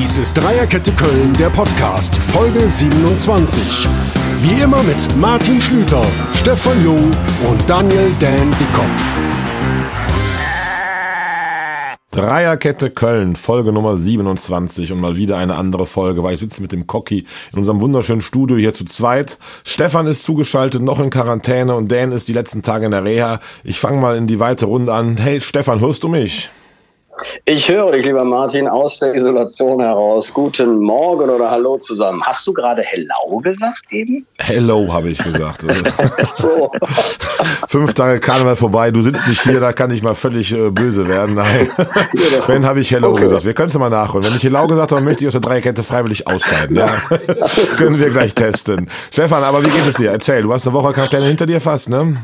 Dies ist Dreierkette Köln, der Podcast, Folge 27. Wie immer mit Martin Schlüter, Stefan Jung und Daniel Dan Dickopf. Dreierkette Köln, Folge Nummer 27 und mal wieder eine andere Folge, weil ich sitze mit dem Cocky in unserem wunderschönen Studio hier zu zweit. Stefan ist zugeschaltet, noch in Quarantäne und Dan ist die letzten Tage in der Reha. Ich fange mal in die weite Runde an. Hey Stefan, hörst du mich? Ich höre dich, lieber Martin, aus der Isolation heraus. Guten Morgen oder Hallo zusammen. Hast du gerade Hello gesagt eben? Hello, habe ich gesagt. so. Fünf Tage Karneval vorbei, du sitzt nicht hier, da kann ich mal völlig äh, böse werden. Nein. Wenn habe ich Hello okay. gesagt. Wir können es mal nachholen. Wenn ich Hello gesagt habe, möchte ich aus der Dreierkette freiwillig ausscheiden. Ja. Können wir gleich testen. Stefan, aber wie geht es dir? Erzähl, du hast eine Woche Quarantäne hinter dir fast, ne?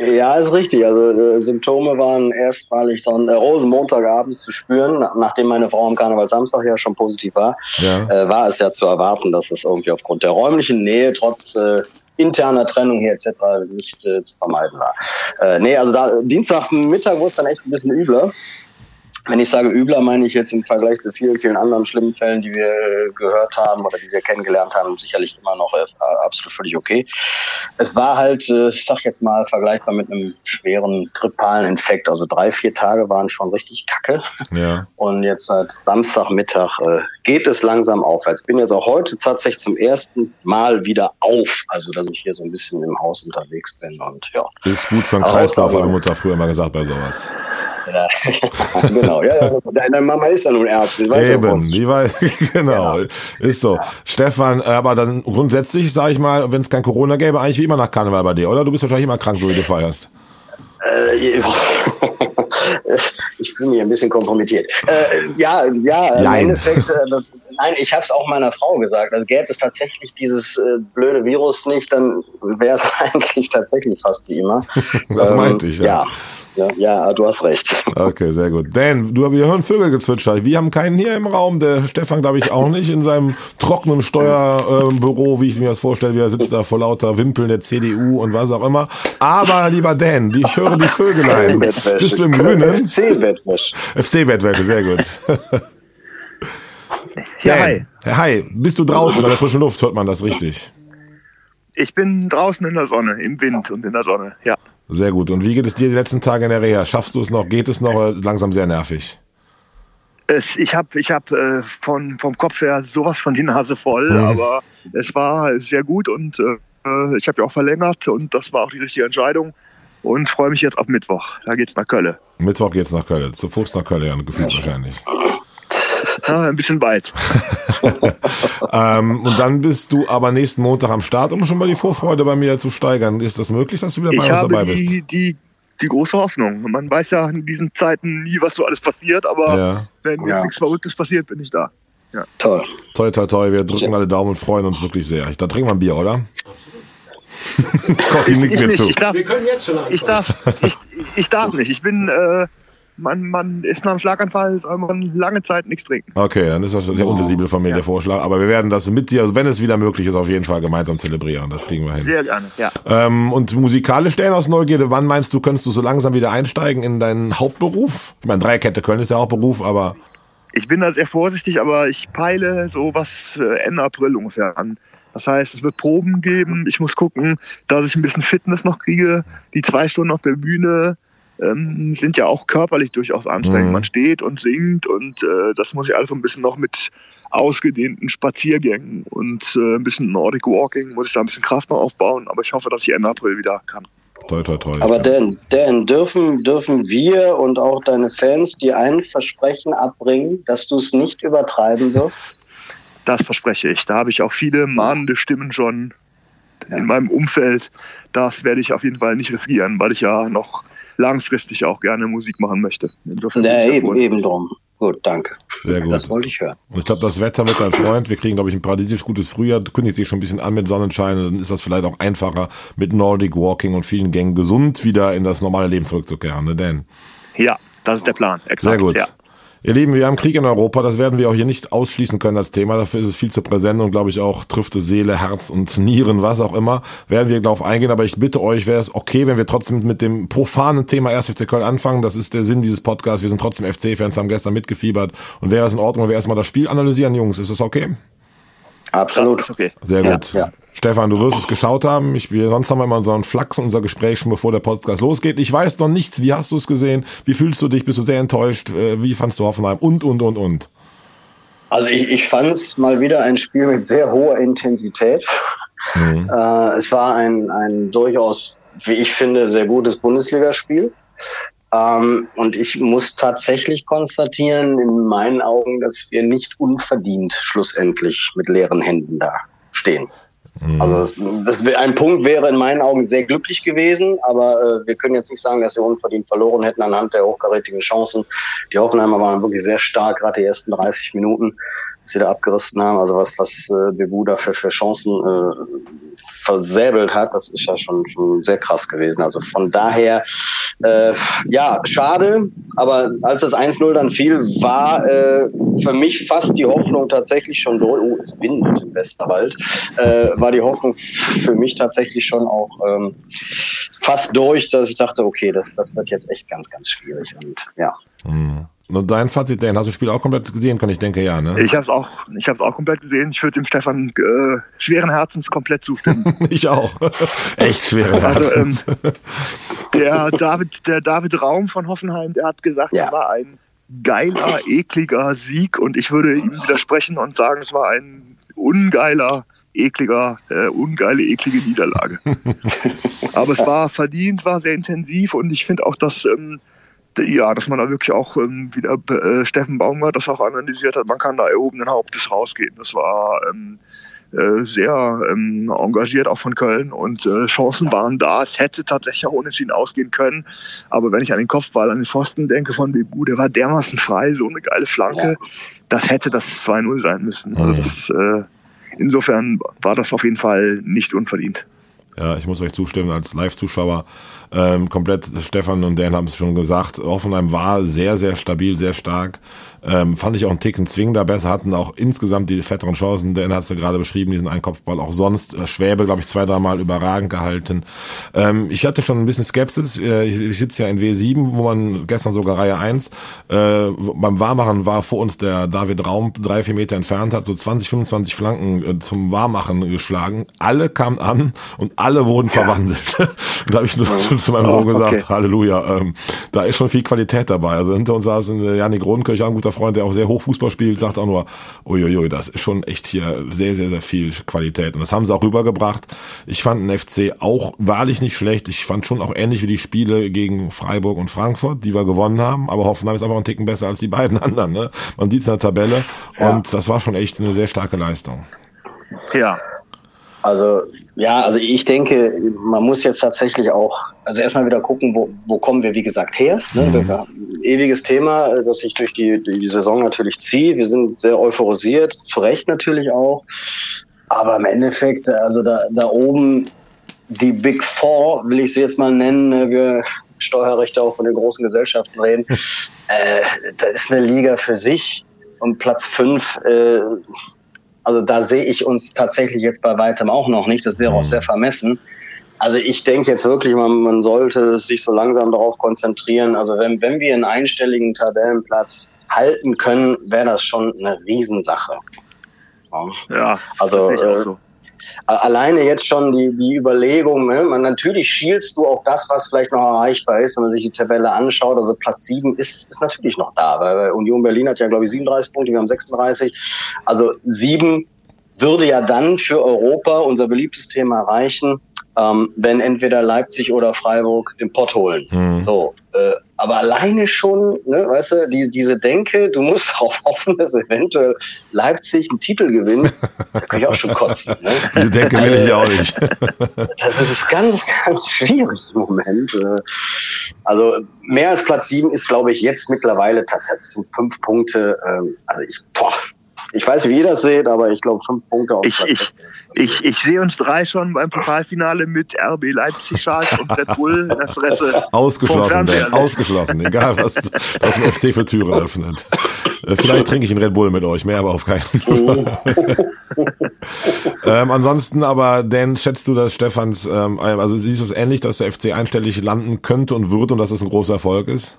Ja, ist richtig. Also äh, Symptome waren erstmalig Son äh, Rosenmontagabends zu spüren, nachdem meine Frau am Karneval Samstag ja schon positiv war, ja. Äh, war es ja zu erwarten, dass es irgendwie aufgrund der räumlichen Nähe trotz äh, interner Trennung hier etc. nicht äh, zu vermeiden war. Äh, nee, also da Dienstagmittag wurde es dann echt ein bisschen übler. Wenn ich sage übler, meine ich jetzt im Vergleich zu vielen, vielen anderen schlimmen Fällen, die wir äh, gehört haben oder die wir kennengelernt haben, sicherlich immer noch äh, absolut völlig okay. Es war halt, äh, ich sag jetzt mal, vergleichbar mit einem schweren grippalen Infekt. Also drei, vier Tage waren schon richtig kacke. Ja. Und jetzt seit Samstagmittag geht es langsam aufwärts. Bin jetzt auch heute tatsächlich zum ersten Mal wieder auf. Also, dass ich hier so ein bisschen im Haus unterwegs bin und ja. Ist gut für den Kreislauf, hat meine Mutter früher mal gesagt bei sowas. Ja, genau, ja, ja, deine Mama ist ja nun Ärztin. Weiß Eben, die weiß, genau, ja. ist so. Stefan, aber dann grundsätzlich, sag ich mal, wenn es kein Corona gäbe, eigentlich wie immer nach Karneval bei dir, oder? Du bist wahrscheinlich immer krank, so wie du feierst. Äh, ich bin hier ein bisschen kompromittiert. Äh, ja, ja, im Endeffekt, äh, das, nein, ich habe es auch meiner Frau gesagt. Also gäbe es tatsächlich dieses äh, blöde Virus nicht, dann wäre es eigentlich tatsächlich fast wie immer. das ähm, meinte ich, ja. ja. Ja, ja, du hast recht. Okay, sehr gut. Dan, du, wir hören Vögelgezwitscher. Wir haben keinen hier im Raum. Der Stefan, glaube ich, auch nicht in seinem trockenen Steuerbüro, wie ich mir das vorstelle. Wie er sitzt da vor lauter Wimpeln der CDU und was auch immer. Aber, lieber Dan, ich höre die Vögelein. Bist du im Grünen? FC-Bettwäsche. FC-Bettwäsche, sehr gut. Ja, hi. Hi, bist du draußen an der frischen Luft? Hört man das richtig? Ich bin draußen in der Sonne, im Wind und in der Sonne, ja. Sehr gut. Und wie geht es dir die letzten Tage in der Reha? Schaffst du es noch? Geht es noch oder langsam sehr nervig? Es, ich habe ich hab, äh, von, vom Kopf her sowas von die Nase voll, mhm. aber es war sehr gut und äh, ich habe ja auch verlängert und das war auch die richtige Entscheidung und freue mich jetzt auf Mittwoch. Da geht's nach Köln. Mittwoch geht's nach Köln. Zu Fuß nach Köln, ja, gefühlt ja. wahrscheinlich. Ja, ein bisschen weit. ähm, und dann bist du aber nächsten Montag am Start, um schon mal die Vorfreude bei mir zu steigern. Ist das möglich, dass du wieder bei ich uns dabei die, bist? Die, die große Hoffnung. Man weiß ja in diesen Zeiten nie, was so alles passiert, aber ja. wenn ja. nichts Verrücktes passiert, bin ich da. Ja. Toll. Toi, toi, toi. Wir drücken alle Daumen und freuen uns wirklich sehr. Da trinken wir ein Bier, oder? Cocky nickt mir zu. Darf, wir können jetzt schon anfangen. Ich darf, ich, ich darf nicht. Ich bin äh, man, man ist nach einem Schlaganfall, soll man lange Zeit nichts trinken. Okay, dann ist das sehr unsensibel von mir ja. der Vorschlag. Aber wir werden das mit dir, also wenn es wieder möglich ist, auf jeden Fall gemeinsam zelebrieren. Das kriegen wir hin. Sehr gerne, ja. Ähm, und musikalisch stellen aus Neugierde, wann meinst du, könntest du so langsam wieder einsteigen in deinen Hauptberuf? Ich meine, Dreikette Köln ist der Hauptberuf, aber... Ich bin da sehr vorsichtig, aber ich peile so was äh, Ende April ungefähr an. Das heißt, es wird Proben geben. Ich muss gucken, dass ich ein bisschen Fitness noch kriege. Die zwei Stunden auf der Bühne ähm, sind ja auch körperlich durchaus anstrengend. Mhm. Man steht und singt und äh, das muss ich alles so ein bisschen noch mit ausgedehnten Spaziergängen und äh, ein bisschen Nordic Walking, muss ich da ein bisschen Kraft noch aufbauen, aber ich hoffe, dass ich Ende April wieder kann. Toi, toi, toi. Aber Dan, Dan, dürfen, dürfen wir und auch deine Fans dir ein Versprechen abbringen, dass du es nicht übertreiben wirst? Das verspreche ich. Da habe ich auch viele mahnende Stimmen schon ja. in meinem Umfeld. Das werde ich auf jeden Fall nicht riskieren, weil ich ja noch langfristig auch gerne Musik machen möchte. Insofern ja, eben, eben drum. Gut, danke. Sehr gut. Das wollte ich hören. Und ich glaube, das Wetter wird dein Freund. Wir kriegen, glaube ich, ein paradiesisch gutes Frühjahr. Kündigt sich schon ein bisschen an mit Sonnenschein. Dann ist das vielleicht auch einfacher, mit Nordic Walking und vielen Gängen gesund wieder in das normale Leben zurückzukehren, ne, Dan? Ja, das ist der Plan. Exakt, Sehr gut. Ja. Ihr Lieben, wir haben Krieg in Europa, das werden wir auch hier nicht ausschließen können als Thema. Dafür ist es viel zu präsent und glaube ich auch trifft es Seele, Herz und Nieren, was auch immer. Werden wir darauf eingehen, aber ich bitte euch, wäre es okay, wenn wir trotzdem mit dem profanen Thema 1. FC Köln anfangen. Das ist der Sinn dieses Podcasts. Wir sind trotzdem FC-Fans, haben gestern mitgefiebert. Und wäre es in Ordnung, wenn wir erstmal das Spiel analysieren, Jungs? Ist das okay? Absolut. Okay. Sehr gut. Ja, ja. Stefan, du wirst es geschaut haben. Ich, wir, sonst haben wir immer unseren Flachs und unser Gespräch schon bevor der Podcast losgeht. Ich weiß noch nichts. Wie hast du es gesehen? Wie fühlst du dich? Bist du sehr enttäuscht? Äh, wie fandst du Hoffenheim? Und, und, und, und. Also ich, ich fand es mal wieder ein Spiel mit sehr hoher Intensität. Mhm. Äh, es war ein, ein durchaus, wie ich finde, sehr gutes Bundesligaspiel. Ähm, und ich muss tatsächlich konstatieren, in meinen Augen, dass wir nicht unverdient schlussendlich mit leeren Händen da stehen. Mhm. Also das, ein Punkt wäre in meinen Augen sehr glücklich gewesen, aber äh, wir können jetzt nicht sagen, dass wir unverdient verloren hätten anhand der hochkarätigen Chancen. Die Hoffenheimer waren wirklich sehr stark, gerade die ersten 30 Minuten, sie da abgerissen haben. Also was, was äh, Bebu da für, für Chancen äh, versäbelt hat, das ist ja schon, schon sehr krass gewesen. Also von daher, äh, ja, schade, aber als das 1-0 dann fiel, war äh, für mich fast die Hoffnung tatsächlich schon durch, oh, es windet im Westerwald, äh, war die Hoffnung für mich tatsächlich schon auch ähm, fast durch, dass ich dachte, okay, das, das wird jetzt echt ganz, ganz schwierig und ja. Mhm. Und dein Fazit, Dan, hast du das Spiel auch komplett gesehen? Kann ich denke, ja, ne? Ich habe es auch, ich habe auch komplett gesehen. Ich würde dem Stefan äh, schweren Herzens komplett zustimmen. ich auch. Echt schweren Herzens. Also, ähm, der David, der David Raum von Hoffenheim, der hat gesagt, ja. es war ein geiler, ekliger Sieg und ich würde ihm widersprechen und sagen, es war ein ungeiler, ekliger, äh, ungeile, eklige Niederlage. Aber es war verdient, war sehr intensiv und ich finde auch, dass ähm, ja, dass man da wirklich auch ähm, wieder äh, Steffen Baumgart das auch analysiert hat, man kann da erhobenen Hauptes rausgehen. Das war ähm, äh, sehr ähm, engagiert auch von Köln und äh, Chancen waren da. Es hätte tatsächlich auch ohne ihn ausgehen können. Aber wenn ich an den Kopfball, an den Pfosten denke von Bebu, der war dermaßen frei, so eine geile Flanke, ja. das hätte das 2-0 sein müssen. Also das, äh, insofern war das auf jeden Fall nicht unverdient. Ja, ich muss euch zustimmen als Live-Zuschauer ähm, komplett, Stefan und Dan haben es schon gesagt, Hoffenheim war sehr, sehr stabil, sehr stark. Ähm, fand ich auch einen Ticken zwingender besser, hatten auch insgesamt die fetteren Chancen. Dan hat es ja gerade beschrieben, diesen Einkopfball. Auch sonst, äh, Schwäbe, glaube ich, zwei, dreimal überragend gehalten. Ähm, ich hatte schon ein bisschen Skepsis. Äh, ich, ich sitze ja in W7, wo man gestern sogar Reihe 1, äh, beim Warmachen war vor uns der David Raum drei, vier Meter entfernt, hat so 20, 25 Flanken äh, zum Warmachen geschlagen. Alle kamen an und alle wurden ja. verwandelt. da habe ich nur schon zu meinem oh, Sohn gesagt, okay. Halleluja, ähm, da ist schon viel Qualität dabei. Also hinter uns saß Janik Rodenkirch, ein guter Freund, der auch sehr hoch Fußball spielt, sagt auch nur, uiuiui, das ist schon echt hier sehr, sehr, sehr viel Qualität. Und das haben sie auch rübergebracht. Ich fand den FC auch wahrlich nicht schlecht. Ich fand schon auch ähnlich wie die Spiele gegen Freiburg und Frankfurt, die wir gewonnen haben. Aber Hoffenheim ist einfach einen Ticken besser als die beiden anderen. Ne? Man sieht es in der Tabelle. Ja. Und das war schon echt eine sehr starke Leistung. Ja. Also ja, also ich denke, man muss jetzt tatsächlich auch, also erstmal wieder gucken, wo, wo kommen wir, wie gesagt, her. Ne? Mhm. Ewiges Thema, das sich durch die, die Saison natürlich zieht. Wir sind sehr euphorisiert, zu Recht natürlich auch. Aber im Endeffekt, also da, da oben die Big Four, will ich sie jetzt mal nennen, ne? wir Steuerrechte auch von den großen Gesellschaften reden, äh, da ist eine Liga für sich und Platz fünf äh, also da sehe ich uns tatsächlich jetzt bei weitem auch noch nicht. Das wäre auch mhm. sehr vermessen. Also ich denke jetzt wirklich, man, man sollte sich so langsam darauf konzentrieren. Also wenn, wenn wir einen einstelligen Tabellenplatz halten können, wäre das schon eine Riesensache. Ja, ja also äh, so alleine jetzt schon die, die Überlegung, ne? man, natürlich schielst du auf das, was vielleicht noch erreichbar ist, wenn man sich die Tabelle anschaut. Also Platz 7 ist, ist natürlich noch da, weil Union Berlin hat ja, glaube ich, 37 Punkte, wir haben 36. Also 7 würde ja dann für Europa unser beliebtes Thema erreichen, ähm, wenn entweder Leipzig oder Freiburg den Pott holen. Mhm. So, äh, aber alleine schon, ne, weißt du, die, diese Denke, du musst darauf hoffen, dass eventuell Leipzig einen Titel gewinnt, da kann ich auch schon kotzen. Ne? Diese Denke will ich auch nicht. das ist ganz, ganz schwierig im Moment. Äh. Also mehr als Platz sieben ist, glaube ich, jetzt mittlerweile tatsächlich sind fünf Punkte. Ähm, also ich, boah, ich weiß, wie ihr das seht, aber ich glaube fünf Punkte auf ich, Platz ich, Ich, ich sehe uns drei schon beim Pokalfinale mit RB Leipzig Schals und Red Bull in der Fresse. Ausgeschlossen, Dan, ausgeschlossen. Egal, was das FC für Türen öffnet. Äh, vielleicht trinke ich einen Red Bull mit euch, mehr aber auf keinen Fall. ähm, ansonsten aber, Dan, schätzt du, dass Stefans, ähm, also siehst du es ähnlich, dass der FC einstellig landen könnte und wird und dass es ein großer Erfolg ist?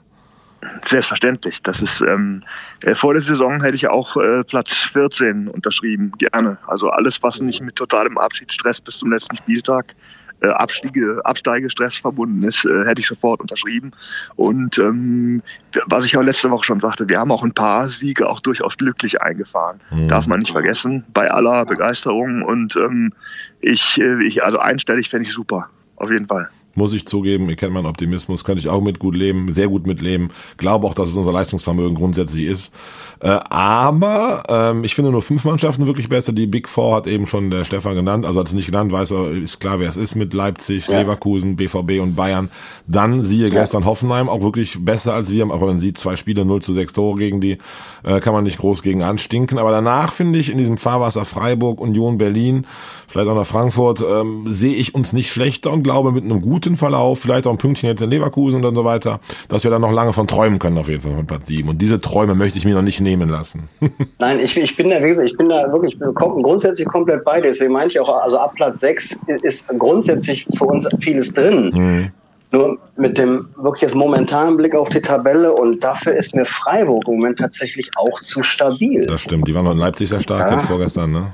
Selbstverständlich. Das ist ähm, äh, vor der Saison hätte ich auch äh, Platz 14 unterschrieben, gerne. Also alles, was nicht mit totalem Abschiedsstress bis zum letzten Spieltag äh, Abstiege, Absteigestress verbunden ist, äh, hätte ich sofort unterschrieben. Und ähm, was ich auch letzte Woche schon sagte, wir haben auch ein paar Siege auch durchaus glücklich eingefahren. Mhm. Darf man nicht vergessen, bei aller Begeisterung. Und ähm, ich, äh, ich, also einstellig fände ich super, auf jeden Fall muss ich zugeben. Ihr kennt meinen Optimismus, könnte ich auch mit gut leben, sehr gut mitleben. Glaube auch, dass es unser Leistungsvermögen grundsätzlich ist. Äh, aber ähm, ich finde nur fünf Mannschaften wirklich besser. Die Big Four hat eben schon der Stefan genannt. Also als nicht genannt, weiß er, ist klar, wer es ist mit Leipzig, ja. Leverkusen, BVB und Bayern. Dann siehe ja. gestern Hoffenheim, auch wirklich besser als wir. Aber man sieht zwei Spiele, 0 zu 6 Tore gegen die, äh, kann man nicht groß gegen anstinken. Aber danach finde ich in diesem Fahrwasser Freiburg, Union Berlin, vielleicht auch nach Frankfurt, ähm, sehe ich uns nicht schlechter und glaube mit einem guten Verlauf, vielleicht auch ein Pünktchen jetzt in Leverkusen und so weiter, dass wir dann noch lange von träumen können auf jeden Fall von Platz 7. Und diese Träume möchte ich mir noch nicht nehmen lassen. Nein, ich, ich bin da, wie gesagt, ich bin da wirklich ich bin grundsätzlich komplett bei dir. Deswegen meine ich auch, also ab Platz 6 ist grundsätzlich für uns vieles drin. Mhm. Nur mit dem wirklich momentanen Blick auf die Tabelle und dafür ist mir Freiburg im Moment tatsächlich auch zu stabil. Das stimmt, die waren noch in Leipzig sehr stark ja. jetzt vorgestern, ne?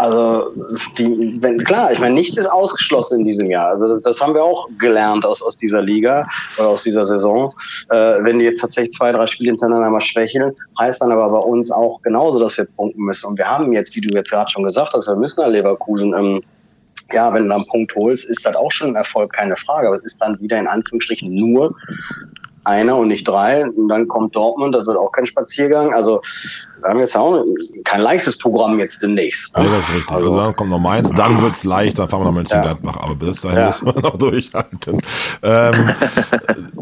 Also die, wenn, klar, ich meine, nichts ist ausgeschlossen in diesem Jahr. Also das, das haben wir auch gelernt aus, aus dieser Liga oder aus dieser Saison. Äh, wenn die jetzt tatsächlich zwei, drei Spiele hintereinander mal schwächeln, heißt dann aber bei uns auch genauso, dass wir punkten müssen. Und wir haben jetzt, wie du jetzt gerade schon gesagt hast, wir müssen an Leverkusen ähm, ja, wenn du einen Punkt holst, ist das auch schon ein Erfolg, keine Frage. Aber es ist dann wieder in Anführungsstrichen nur einer und nicht drei. Und dann kommt Dortmund, das wird auch kein Spaziergang. Also wir haben jetzt auch kein leichtes Programm jetzt demnächst. Ne? Ja, das ist richtig. Also, also dann kommt noch Mainz, dann wird's leicht, dann fahren wir nach Mönchengladbach. Ja. Aber bis dahin ja. müssen wir noch durchhalten. ähm,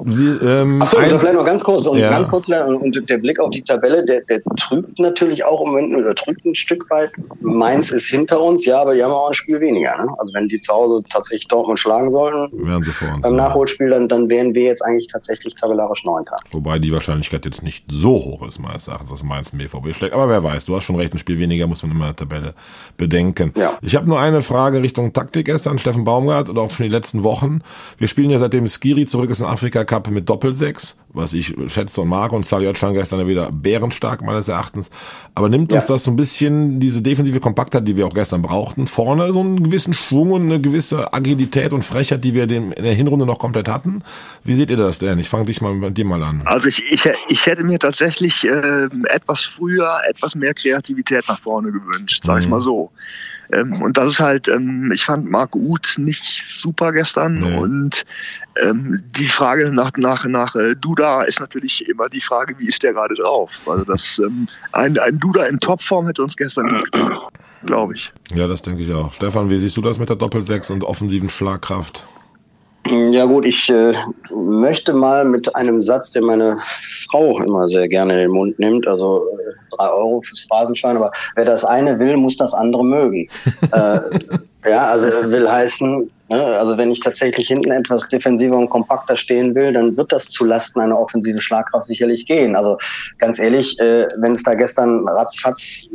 wie, ähm, Achso, ein, vielleicht noch ganz kurz und ja. ganz kurz und, und der Blick auf die Tabelle, der, der trügt natürlich auch im Moment oder trügt ein Stück weit. Mainz ist hinter uns, ja, aber die haben auch ein Spiel weniger. Ne? Also wenn die zu Hause tatsächlich Dortmund schlagen sollten, wären sie vor uns, beim Nachholspiel, dann, dann wären wir jetzt eigentlich tatsächlich tabellarisch Neunter. Wobei die Wahrscheinlichkeit jetzt nicht so hoch ist, meines Erachtens, dass Mainz ein BVB schlägt. Aber wer weiß, du hast schon recht, ein Spiel weniger muss man immer in der Tabelle bedenken. Ja. Ich habe nur eine Frage Richtung Taktik gestern, Steffen Baumgart oder auch schon die letzten Wochen. Wir spielen ja seitdem Skiri zurück ist in Afrika Cup mit Doppelsechs, was ich schätze und mag und Saliot schon gestern wieder bärenstark meines Erachtens. Aber nimmt uns ja. das so ein bisschen diese defensive Kompaktheit, die wir auch gestern brauchten, vorne so einen gewissen Schwung und eine gewisse Agilität und Frechheit, die wir in der Hinrunde noch komplett hatten? Wie seht ihr das denn? Ich fange dich mal mit dir mal an. Also ich, ich, ich hätte mir tatsächlich äh, etwas früher, etwas mehr Kreativität nach vorne gewünscht, sag mhm. ich mal so. Ähm, und das ist halt, ähm, ich fand Marc Uth nicht super gestern nee. und ähm, die Frage nach, nach, nach äh, Duda ist natürlich immer die Frage, wie ist der gerade drauf? Also das, ähm, ein, ein Duda in Topform hätte uns gestern glaube ich. Ja, das denke ich auch. Stefan, wie siehst du das mit der Doppelsechs und offensiven Schlagkraft? Ja gut, ich äh, möchte mal mit einem Satz, den meine Frau immer sehr gerne in den Mund nimmt, also äh, drei Euro fürs Phrasenschwein, aber wer das eine will, muss das andere mögen. äh, ja, also will heißen, ne, also wenn ich tatsächlich hinten etwas defensiver und kompakter stehen will, dann wird das zulasten einer offensiven Schlagkraft sicherlich gehen. Also ganz ehrlich, äh, wenn es da gestern ratzfatz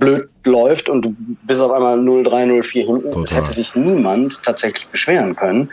blöd läuft und du bist auf einmal 0-3, 0-4 hinten, es hätte sich niemand tatsächlich beschweren können.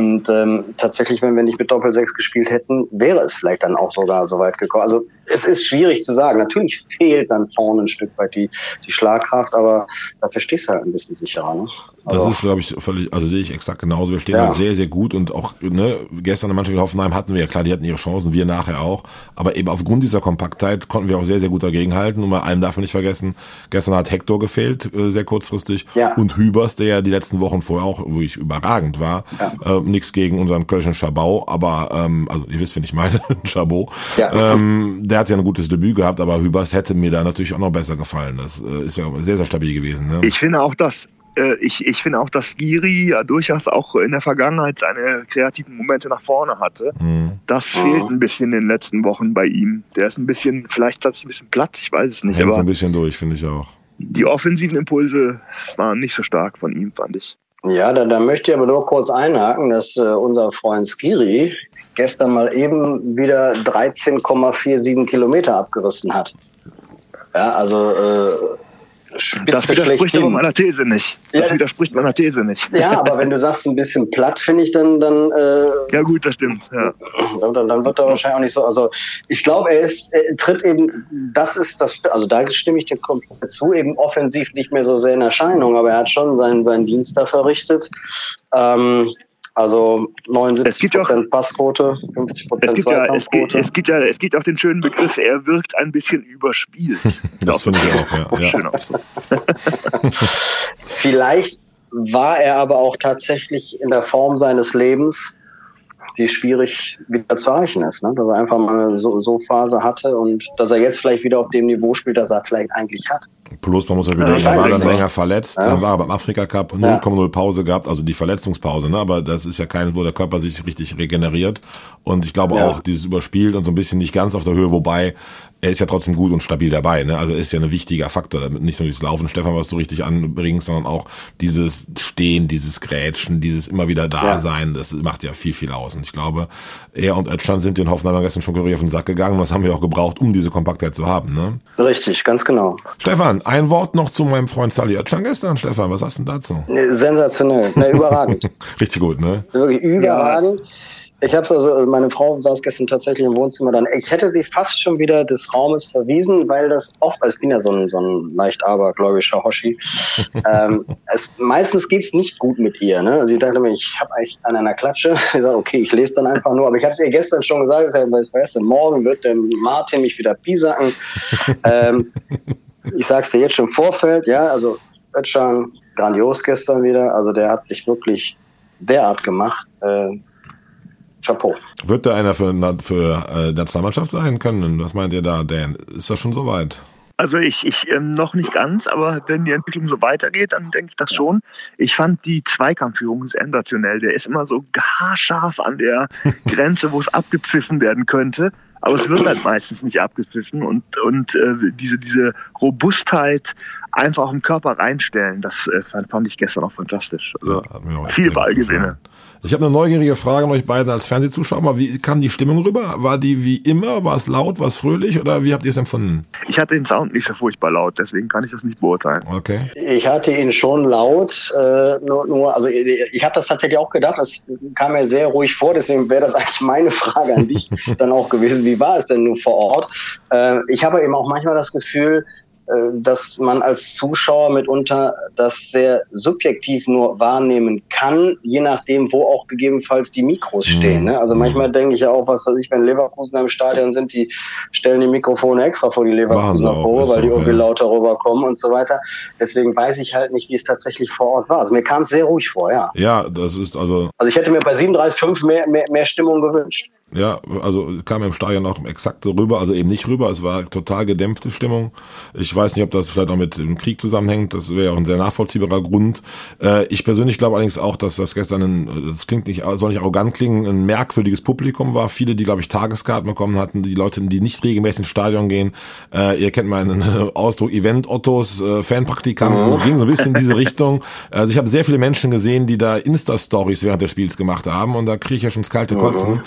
Und ähm, tatsächlich, wenn wir nicht mit Doppel-6 gespielt hätten, wäre es vielleicht dann auch sogar so weit gekommen. Also es ist schwierig zu sagen. Natürlich fehlt dann vorne ein Stück weit die, die Schlagkraft, aber dafür stehst du halt ein bisschen sicherer. Ne? Also, das ist, glaube ich, völlig, also sehe ich exakt genauso. Wir stehen ja. halt sehr, sehr gut und auch ne, gestern in Mannschaft in Hoffenheim hatten wir ja klar, die hatten ihre Chancen, wir nachher auch. Aber eben aufgrund dieser Kompaktheit konnten wir auch sehr, sehr gut dagegenhalten. Und bei allem darf man nicht vergessen, gestern hat Hector gefehlt, äh, sehr kurzfristig. Ja. Und Hübers, der ja die letzten Wochen vorher auch wirklich überragend war. Ja. Äh, Nichts gegen unseren Kölschen Schabau, aber ähm, also ihr wisst, wen ich meine, Chabot. Ja. Ähm, der hat ja ein gutes Debüt gehabt, aber Hübers hätte mir da natürlich auch noch besser gefallen. Das äh, ist ja sehr, sehr stabil gewesen. Ne? Ich finde auch, dass äh, ich, ich finde auch, dass Giri ja durchaus auch in der Vergangenheit seine kreativen Momente nach vorne hatte. Mhm. Das fehlt ein bisschen in den letzten Wochen bei ihm. Der ist ein bisschen, vielleicht hat sich ein bisschen Platt, ich weiß es nicht. Hängt so ein bisschen durch, finde ich auch. die offensiven Impulse waren nicht so stark von ihm, fand ich. Ja, da, da möchte ich aber nur kurz einhaken, dass äh, unser Freund Skiri gestern mal eben wieder 13,47 Kilometer abgerissen hat. Ja, also äh, Spitze das widerspricht aber meiner These nicht. Das ja, widerspricht meiner These nicht. Ja, aber wenn du sagst, ein bisschen platt, finde ich, dann, dann äh, Ja gut, das stimmt. Ja. Dann, dann wird er wahrscheinlich auch nicht so. Also ich glaube, er ist, er tritt eben, das ist das, also da stimme ich dir komplett zu, eben offensiv nicht mehr so sehr in Erscheinung, aber er hat schon seinen, seinen Dienst da verrichtet. Ähm, also 79 Prozent Passquote, 50 Prozent Zweikampfquote. Ja, es, gibt ja, es gibt auch den schönen Begriff, er wirkt ein bisschen überspielt. das finde ich auch, ja. ja. Vielleicht war er aber auch tatsächlich in der Form seines Lebens die schwierig wieder zu erreichen ist. Ne? Dass er einfach mal eine so, so Phase hatte und dass er jetzt vielleicht wieder auf dem Niveau spielt, das er vielleicht eigentlich hat. Plus, man muss ja bedenken, er war dann länger verletzt, ja. dann war er beim Afrika Cup 0,0 Pause gehabt, also die Verletzungspause, ne? aber das ist ja kein, wo der Körper sich richtig regeneriert. Und ich glaube ja. auch, dieses überspielt und so ein bisschen nicht ganz auf der Höhe, wobei er ist ja trotzdem gut und stabil dabei. Ne? Also er ist ja ein wichtiger Faktor, damit nicht nur dieses Laufen, Stefan, was du richtig anbringst, sondern auch dieses Stehen, dieses Grätschen, dieses immer wieder da ja. sein, das macht ja viel, viel aus. Und ich glaube, er und Özcan sind den Hoffenheim gestern schon Kurier auf den Sack gegangen und das haben wir auch gebraucht, um diese Kompaktheit zu haben. Ne? Richtig, ganz genau. Stefan, ein Wort noch zu meinem Freund Sally Özcan gestern. Stefan, was hast du denn dazu? Sensationell, ne, überragend. richtig gut, ne? Wirklich überragend. Ja. Ich habe also, meine Frau saß gestern tatsächlich im Wohnzimmer dann. Ich hätte sie fast schon wieder des Raumes verwiesen, weil das oft, also ich bin ja so ein, so ein leicht abergläubischer Hoshi. ähm, es, meistens geht's nicht gut mit ihr. Ne? Sie dachte mir, ich habe eigentlich an einer Klatsche. Ich sage, okay, ich lese dann einfach nur. Aber ich habe es ihr gestern schon gesagt, ich sag, weißt du, morgen wird der Martin mich wieder piesacken. ähm, ich sag's dir jetzt schon im Vorfeld, ja, also Özcan grandios gestern wieder. Also der hat sich wirklich derart gemacht. Äh, Chapeau. Wird da einer für, für äh, Nationalmannschaft sein können? Was meint ihr da, Dan? Ist das schon soweit? Also ich, ich ähm, noch nicht ganz, aber wenn die Entwicklung so weitergeht, dann denke ich das schon. Ich fand die Zweikampfführung sensationell. Der ist immer so haarscharf an der Grenze, wo es abgepfiffen werden könnte. Aber es wird halt meistens nicht abgepfiffen und, und äh, diese, diese Robustheit einfach den Körper reinstellen, das äh, fand, ich gestern auch fantastisch. Also ja, viel Ballgewinne. Ich habe eine neugierige Frage an euch beiden als Fernsehzuschauer. Wie kam die Stimmung rüber? War die wie immer? War es laut? War es fröhlich? Oder wie habt ihr es empfunden? Ich hatte den Sound nicht so furchtbar laut, deswegen kann ich das nicht beurteilen. Okay. Ich hatte ihn schon laut, äh, nur, nur also ich habe das tatsächlich auch gedacht. Das kam mir sehr ruhig vor, deswegen wäre das eigentlich meine Frage an dich dann auch gewesen. Wie war es denn nur vor Ort? Äh, ich habe eben auch manchmal das Gefühl, dass man als Zuschauer mitunter das sehr subjektiv nur wahrnehmen kann, je nachdem, wo auch gegebenenfalls die Mikros mhm. stehen. Ne? Also manchmal mhm. denke ich ja auch, was weiß ich, wenn Leverkusen im Stadion sind, die stellen die Mikrofone extra vor die Leverkusener vor, weil die irgendwie lauter rüberkommen und so weiter. Deswegen weiß ich halt nicht, wie es tatsächlich vor Ort war. Also mir kam es sehr ruhig vor, ja. Ja, das ist also. Also ich hätte mir bei 37,5 mehr, mehr, mehr Stimmung gewünscht. Ja, also kam im Stadion auch exakt so rüber, also eben nicht rüber, es war total gedämpfte Stimmung. Ich weiß nicht, ob das vielleicht auch mit dem Krieg zusammenhängt, das wäre auch ein sehr nachvollziehbarer Grund. Äh, ich persönlich glaube allerdings auch, dass das gestern, ein, das klingt nicht, soll nicht arrogant klingen, ein merkwürdiges Publikum war. Viele, die, glaube ich, Tageskarten bekommen hatten, die Leute, die nicht regelmäßig ins Stadion gehen. Äh, ihr kennt meinen Ausdruck Event-Ottos, äh, Fanpraktikanten, mhm. es ging so ein bisschen in diese Richtung. Also ich habe sehr viele Menschen gesehen, die da Insta-Stories während des Spiels gemacht haben und da kriege ich ja schon das kalte Kotzen.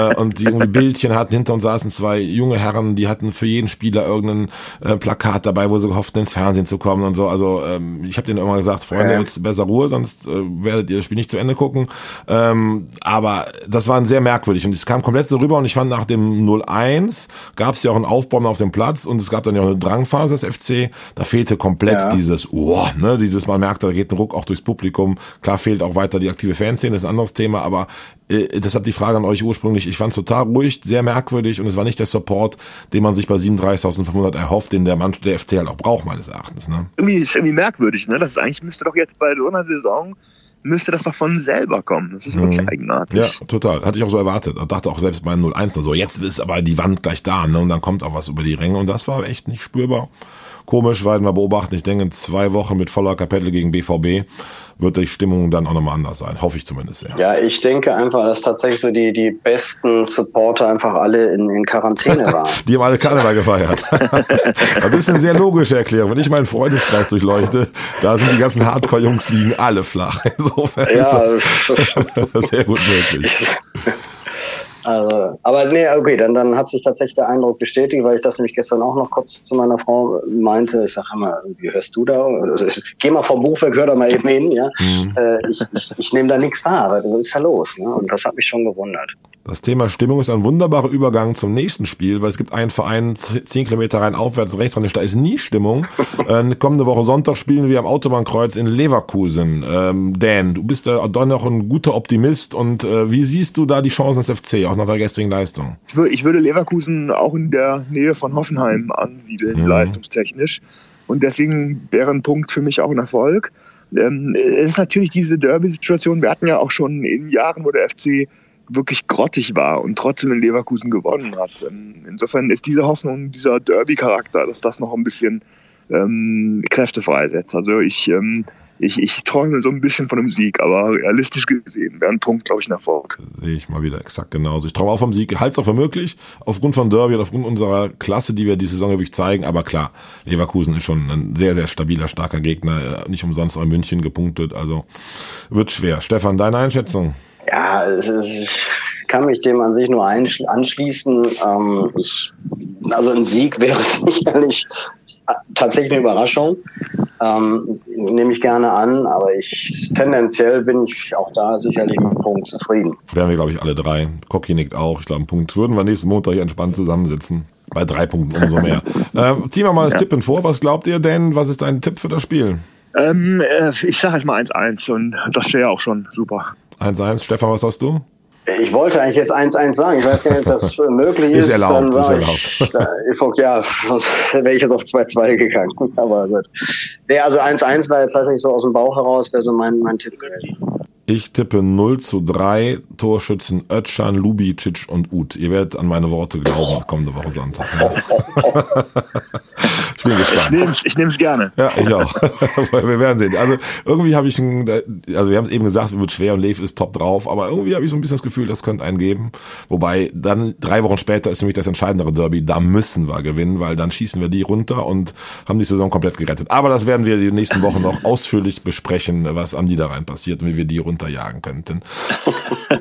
Äh, und die irgendwie Bildchen hatten. Hinter uns saßen zwei junge Herren, die hatten für jeden Spieler irgendein äh, Plakat dabei, wo sie gehofft, ins Fernsehen zu kommen und so. Also ähm, ich habe denen immer gesagt, Freunde, jetzt besser Ruhe, sonst äh, werdet ihr das Spiel nicht zu Ende gucken. Ähm, aber das war sehr merkwürdig und es kam komplett so rüber und ich fand nach dem 0-1 gab es ja auch einen Aufbau auf dem Platz und es gab dann ja auch eine Drangphase des FC. Da fehlte komplett ja. dieses, oh, ne, dieses, man merkt, da geht ein Ruck auch durchs Publikum. Klar fehlt auch weiter die aktive Fanszene, das ist ein anderes Thema, aber äh, deshalb die Frage an euch ursprünglich. Ich fand es total ruhig, sehr merkwürdig und es war nicht der Support, den man sich bei 37.500 erhofft, den der Mann, der FC halt auch braucht, meines Erachtens. Ne? Irgendwie ist irgendwie merkwürdig, ne? Das ist eigentlich müsste doch jetzt bei so einer Saison müsste das doch von selber kommen. Das ist wirklich mhm. eigenartig. Ja, total. Hatte ich auch so erwartet. Ich dachte auch selbst bei 0-1 so, jetzt ist aber die Wand gleich da, ne? Und dann kommt auch was über die Ränge und das war echt nicht spürbar. Komisch, werden wir beobachten. Ich denke, in zwei Wochen mit voller Kapelle gegen BVB wird die Stimmung dann auch nochmal anders sein. Hoffe ich zumindest sehr. Ja, ich denke einfach, dass tatsächlich so die, die besten Supporter einfach alle in, in Quarantäne waren. die haben alle Karneval gefeiert. ist eine sehr logische Erklärung. Wenn ich meinen Freundeskreis durchleuchte, da sind die ganzen Hardcore-Jungs liegen alle flach. Insofern ja, ist das sehr gut möglich. Also, aber nee, okay, dann, dann hat sich tatsächlich der Eindruck bestätigt, weil ich das nämlich gestern auch noch kurz zu meiner Frau meinte. Ich sage immer, wie hörst du da? Also, geh mal vom Buch weg, hör da mal eben hin, ja. Mhm. Äh, ich ich, ich nehme da nichts wahr, was ist da los? Ne? Und das hat mich schon gewundert. Das Thema Stimmung ist ein wunderbarer Übergang zum nächsten Spiel, weil es gibt einen Verein, zehn Kilometer rein aufwärts, rechts ran, da ist nie Stimmung. äh, kommende Woche Sonntag spielen wir am Autobahnkreuz in Leverkusen. Ähm, Dan, du bist da doch noch ein guter Optimist und äh, wie siehst du da die Chancen des FC, auch nach der gestrigen Leistung? Ich, würde, ich würde Leverkusen auch in der Nähe von Hoffenheim ansiedeln, mhm. leistungstechnisch. Und deswegen wäre ein Punkt für mich auch ein Erfolg. Ähm, es ist natürlich diese Derby-Situation. Wir hatten ja auch schon in Jahren, wo der FC wirklich grottig war und trotzdem in Leverkusen gewonnen hat. Ähm, insofern ist diese Hoffnung, dieser Derby-Charakter, dass das noch ein bisschen ähm, Kräfte freisetzt. Also ich, ähm, ich, ich träume so ein bisschen von einem Sieg, aber realistisch gesehen wäre ein Punkt, glaube ich, ein Erfolg. Sehe ich mal wieder exakt genauso. Ich träume auch vom Sieg, halte es auch für möglich, aufgrund von Derby und aufgrund unserer Klasse, die wir diese Saison wirklich zeigen. Aber klar, Leverkusen ist schon ein sehr, sehr stabiler, starker Gegner. Nicht umsonst auch in München gepunktet, also wird schwer. Stefan, deine Einschätzung? Ja, ich kann mich dem an sich nur anschließen. Ähm, ich, also ein Sieg wäre sicherlich tatsächlich eine Überraschung. Ähm, nehme ich gerne an, aber ich tendenziell bin ich auch da sicherlich mit einem Punkt zufrieden. Wären wir, glaube ich, alle drei. Cocky nickt auch. Ich glaube, einen Punkt würden wir nächsten Montag hier entspannt zusammensitzen. Bei drei Punkten umso mehr. äh, ziehen wir mal das ja. Tippen vor. Was glaubt ihr denn? Was ist dein Tipp für das Spiel? Ähm, äh, ich sage jetzt mal 1-1 und das wäre auch schon super. 1-1. Stefan, was hast du? Ich wollte eigentlich jetzt 1-1 sagen. Ich weiß gar nicht, ob das möglich ist. Ist erlaubt, ist erlaubt. Ich, ja, wäre ich jetzt auf 2-2 gegangen. Aber gut. Nee, also 1-1 war jetzt tatsächlich so aus dem Bauch heraus, wäre so mein, mein Tipp gewesen. Ich tippe 0 zu 3 Torschützen Özcan, Lubicic und Uth. Ihr werdet an meine Worte glauben, kommende Woche Sonntag. Ich bin gespannt. Ich nehme es gerne. Ja, ich auch. wir werden sehen. Also irgendwie habe ich ein, also wir haben es eben gesagt, es wird schwer und Lev ist top drauf, aber irgendwie habe ich so ein bisschen das Gefühl, das könnte einen geben. Wobei dann drei Wochen später ist mich das entscheidendere Derby, da müssen wir gewinnen, weil dann schießen wir die runter und haben die Saison komplett gerettet. Aber das werden wir die nächsten Wochen noch ausführlich besprechen, was am Niederrhein passiert und wie wir die runter runterjagen könnten.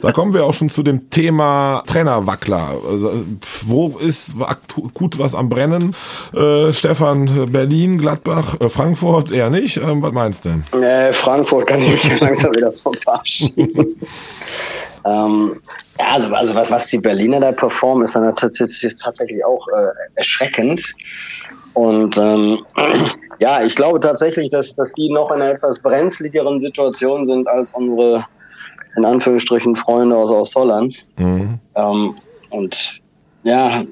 da kommen wir auch schon zu dem Thema Trainerwackler. Also, wo ist akut was am Brennen? Äh, Stefan, Berlin, Gladbach, äh, Frankfurt eher nicht. Ähm, was meinst du? Äh, Frankfurt kann ich mich langsam wieder vom verabschieden. ähm, ja, also, also was, was die Berliner da performen, ist dann tatsächlich, auch äh, erschreckend. Und ähm, ja, ich glaube tatsächlich, dass, dass die noch in einer etwas brenzligeren Situation sind als unsere, in Anführungsstrichen, Freunde aus Ostholland. Mhm. Ähm, und ja,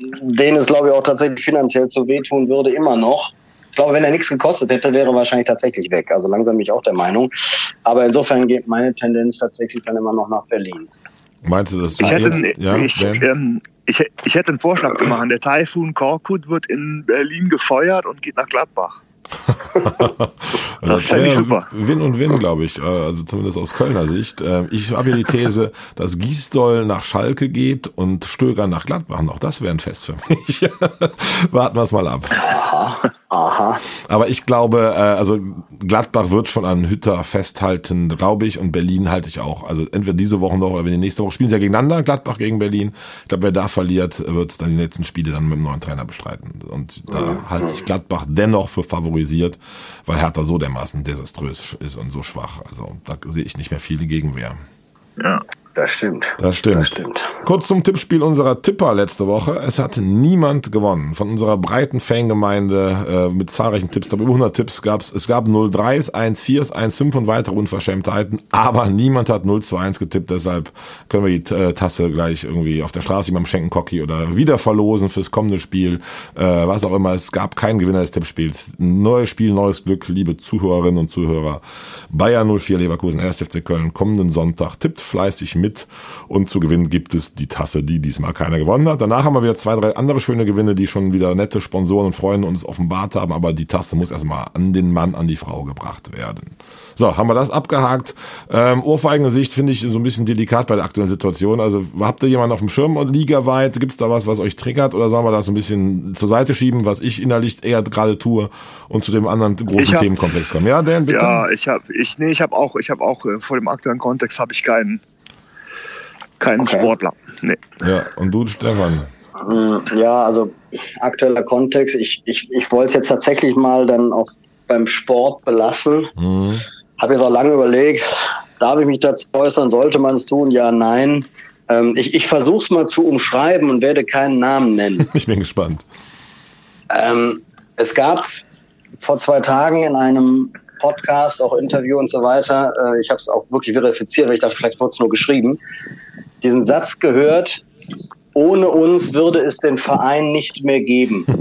denen es, glaube ich, auch tatsächlich finanziell zu wehtun würde, immer noch. Ich glaube, wenn er nichts gekostet hätte, wäre er wahrscheinlich tatsächlich weg. Also langsam bin ich auch der Meinung. Aber insofern geht meine Tendenz tatsächlich dann immer noch nach Berlin. Meinst du das? Ich hätte, jetzt, ja, ich, ähm, ich, ich hätte einen Vorschlag zu machen. Der Taifun Korkut wird in Berlin gefeuert und geht nach Gladbach. das wäre super. Win und Win, glaube ich. Äh, also zumindest aus Kölner Sicht. Ähm, ich habe ja die These, dass Giesdoll nach Schalke geht und Stöger nach Gladbach. Noch das wäre ein Fest für mich. Warten wir es mal ab. Aha. Aber ich glaube, äh, also Gladbach wird schon an Hütter festhalten, glaube ich, und Berlin halte ich auch. Also entweder diese Woche noch oder wenn die nächste Woche spielen sie ja gegeneinander, Gladbach gegen Berlin. Ich glaube, wer da verliert, wird dann die letzten Spiele dann mit dem neuen Trainer bestreiten. Und da mhm. halte ich Gladbach dennoch für favorisiert, weil Hertha so dermaßen desaströs ist und so schwach. Also da sehe ich nicht mehr viele Gegenwehr. Ja. Das stimmt. Das stimmt. Das stimmt. Kurz zum Tippspiel unserer Tipper letzte Woche. Es hat niemand gewonnen. Von unserer breiten Fangemeinde äh, mit zahlreichen Tipps, ich glaube über 100 Tipps gab's. Es gab 0-3s, 1-4s, 1-5 und weitere Unverschämtheiten. Aber niemand hat 0-2-1 getippt. Deshalb können wir die äh, Tasse gleich irgendwie auf der Straße jemandem schenken, Cocky oder wieder verlosen fürs kommende Spiel. Äh, was auch immer. Es gab keinen Gewinner des Tippspiels. Neues Spiel, neues Glück, liebe Zuhörerinnen und Zuhörer. Bayern 04 Leverkusen, 1. FC Köln, kommenden Sonntag. Tippt fleißig mit und zu gewinnen gibt es die Tasse, die diesmal keiner gewonnen hat. Danach haben wir wieder zwei, drei andere schöne Gewinne, die schon wieder nette Sponsoren und Freunde uns offenbart haben, aber die Tasse muss erstmal an den Mann, an die Frau gebracht werden. So, haben wir das abgehakt. Ähm, Ohrfeigengesicht finde ich so ein bisschen delikat bei der aktuellen Situation. Also habt ihr jemanden auf dem Schirm und ligaweit? Gibt es da was, was euch triggert? Oder sollen wir das ein bisschen zur Seite schieben, was ich innerlich eher gerade tue und zu dem anderen großen hab, Themenkomplex kommen? Ja, Dan, bitte. Ja, ich habe ich, nee, ich hab auch, ich habe auch, äh, vor dem aktuellen Kontext habe ich keinen, keinen okay. Sportler. Nee. Ja, und du, Stefan? Mm, ja, also aktueller Kontext. Ich, ich, ich wollte es jetzt tatsächlich mal dann auch beim Sport belassen. Mhm. Habe jetzt auch lange überlegt, darf ich mich dazu äußern, sollte man es tun? Ja, nein. Ähm, ich ich versuche es mal zu umschreiben und werde keinen Namen nennen. ich bin gespannt. Ähm, es gab vor zwei Tagen in einem Podcast, auch Interview und so weiter, äh, ich habe es auch wirklich verifiziert, weil ich dachte, vielleicht wurde es nur geschrieben, diesen Satz gehört, ohne uns würde es den Verein nicht mehr geben.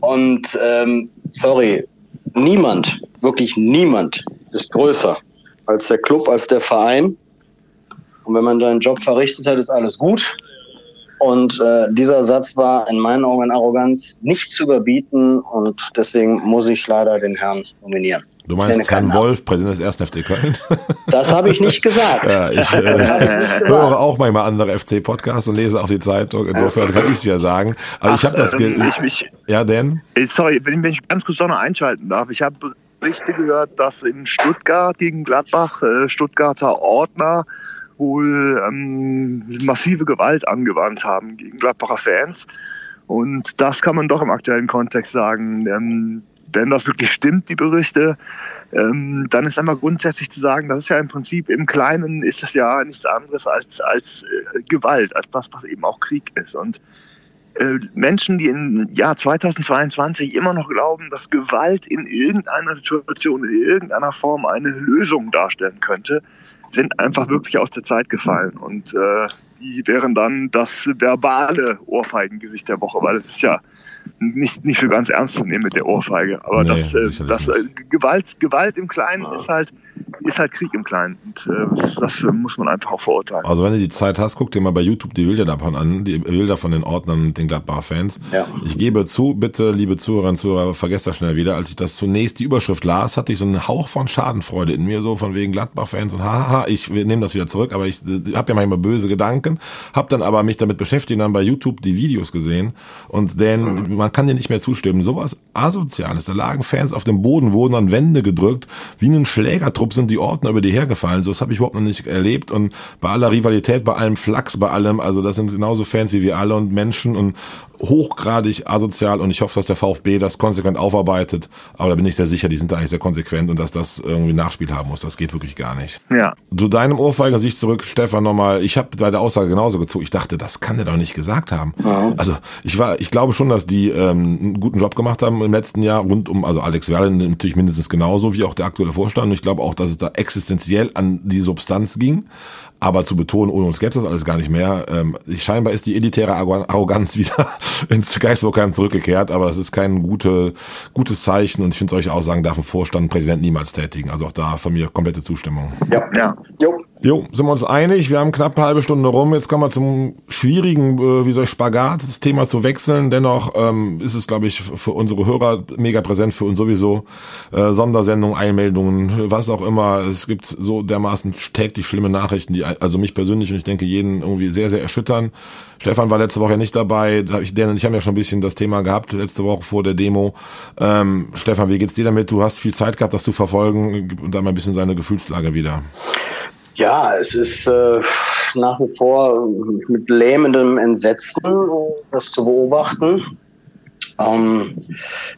Und ähm, sorry, niemand, wirklich niemand ist größer als der Club, als der Verein. Und wenn man seinen Job verrichtet hat, ist alles gut. Und äh, dieser Satz war in meinen Augen Arroganz nicht zu überbieten und deswegen muss ich leider den Herrn nominieren. Du meinst Herrn Wolf, Präsident des 1. FC Köln? Das habe ich nicht gesagt. ja, ich, äh, höre auch manchmal andere FC-Podcasts und lese auch die Zeitung. Insofern kann ich es ja sagen. Aber Ach, ich habe das... Ähm, ich mich, ja, denn? Sorry, wenn ich ganz kurz noch einschalten darf. Ich habe Berichte gehört, dass in Stuttgart gegen Gladbach äh, Stuttgarter Ordner wohl ähm, massive Gewalt angewandt haben gegen Gladbacher Fans. Und das kann man doch im aktuellen Kontext sagen. Ähm, wenn das wirklich stimmt, die Berichte, ähm, dann ist einmal grundsätzlich zu sagen, das ist ja im Prinzip im Kleinen ist es ja nichts anderes als, als äh, Gewalt, als das, was eben auch Krieg ist. Und äh, Menschen, die im Jahr 2022 immer noch glauben, dass Gewalt in irgendeiner Situation, in irgendeiner Form eine Lösung darstellen könnte, sind einfach wirklich aus der Zeit gefallen. Und äh, die wären dann das verbale Ohrfeigengesicht der Woche, weil es ist ja nicht, nicht für ganz ernst zu nehmen mit der Ohrfeige. Aber nee, das, äh, das äh, Gewalt, Gewalt im Kleinen ja. ist halt ist halt Krieg im Kleinen. Und äh, das muss man einfach auch verurteilen. Also wenn du die Zeit hast, guck dir mal bei YouTube die Bilder davon an, die Bilder von den Ordnern und den Gladbacher Fans. Ja. Ich gebe zu, bitte, liebe Zuhörerinnen und Zuhörer, vergesst das schnell wieder. Als ich das zunächst die Überschrift las, hatte ich so einen Hauch von Schadenfreude in mir, so von wegen Gladbach-Fans und haha, ich nehme das wieder zurück, aber ich habe ja manchmal böse Gedanken, habe dann aber mich damit beschäftigt und dann bei YouTube die Videos gesehen und denn mhm. man kann dir nicht mehr zustimmen. Sowas Asoziales. Da lagen Fans auf dem Boden, wurden an Wände gedrückt, wie ein Schlägertrupp sind die Ordner über die hergefallen. So das habe ich überhaupt noch nicht erlebt. Und bei aller Rivalität, bei allem Flachs, bei allem, also das sind genauso Fans wie wir alle und Menschen und hochgradig asozial und ich hoffe, dass der VfB das konsequent aufarbeitet. Aber da bin ich sehr sicher, die sind da eigentlich sehr konsequent und dass das irgendwie Nachspiel haben muss. Das geht wirklich gar nicht. Ja. Zu deinem Ohrfeigen sich zurück, Stefan, nochmal. Ich habe bei der Aussage genauso gezogen. Ich dachte, das kann der doch nicht gesagt haben. Ja. Also ich war, ich glaube schon, dass die ähm, einen guten Job gemacht haben im letzten Jahr rund um, also Alex Werle natürlich mindestens genauso wie auch der aktuelle Vorstand. Und ich glaube auch, dass es da existenziell an die Substanz ging. Aber zu betonen, ohne uns gäbe es das alles gar nicht mehr. Ähm, scheinbar ist die elitäre Arroganz wieder ins Geistburgheim zurückgekehrt, aber das ist kein gute, gutes Zeichen und ich finde solche Aussagen darf ein Vorstand, ein Präsident niemals tätigen. Also auch da von mir komplette Zustimmung. Ja, ja. Jo. Jo, sind wir uns einig? Wir haben knapp eine halbe Stunde rum. Jetzt kommen wir zum schwierigen, äh, wie soll ich, Spagat, das Thema zu wechseln. Dennoch ähm, ist es, glaube ich, für unsere Hörer mega präsent, für uns sowieso. Äh, Sondersendungen, Einmeldungen, was auch immer. Es gibt so dermaßen täglich schlimme Nachrichten, die also mich persönlich und ich denke jeden irgendwie sehr, sehr erschüttern. Stefan war letzte Woche ja nicht dabei. Ich, Dan und ich haben ja schon ein bisschen das Thema gehabt, letzte Woche vor der Demo. Ähm, Stefan, wie geht's dir damit? Du hast viel Zeit gehabt, das zu verfolgen. Gib da mal ein bisschen seine Gefühlslage wieder. Ja, es ist äh, nach wie vor mit lähmendem Entsetzen, das zu beobachten. Ähm,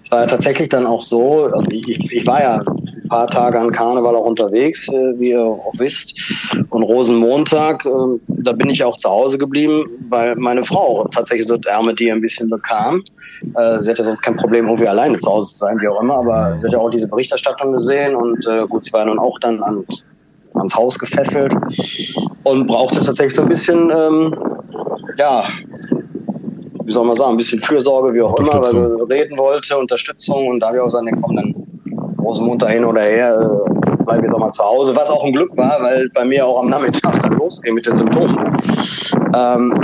es war ja tatsächlich dann auch so, also ich, ich war ja ein paar Tage an Karneval auch unterwegs, äh, wie ihr auch wisst. Und Rosenmontag, äh, da bin ich auch zu Hause geblieben, weil meine Frau tatsächlich so Ärmel die ein bisschen bekam. Äh, sie hatte sonst kein Problem, irgendwie alleine zu Hause zu sein, wie auch immer, aber sie hat ja auch diese Berichterstattung gesehen und äh, gut, sie war nun auch dann an ans Haus gefesselt und brauchte tatsächlich so ein bisschen, ähm, ja, wie soll man sagen, ein bisschen Fürsorge, wie auch immer, weil sie reden wollte, Unterstützung und da habe ich auch gesagt, nee, komm, dann Rosenmunter hin oder her, äh, bleib jetzt auch mal zu Hause, was auch ein Glück war, weil bei mir auch am Nachmittag dann losging mit den Symptomen. Ähm,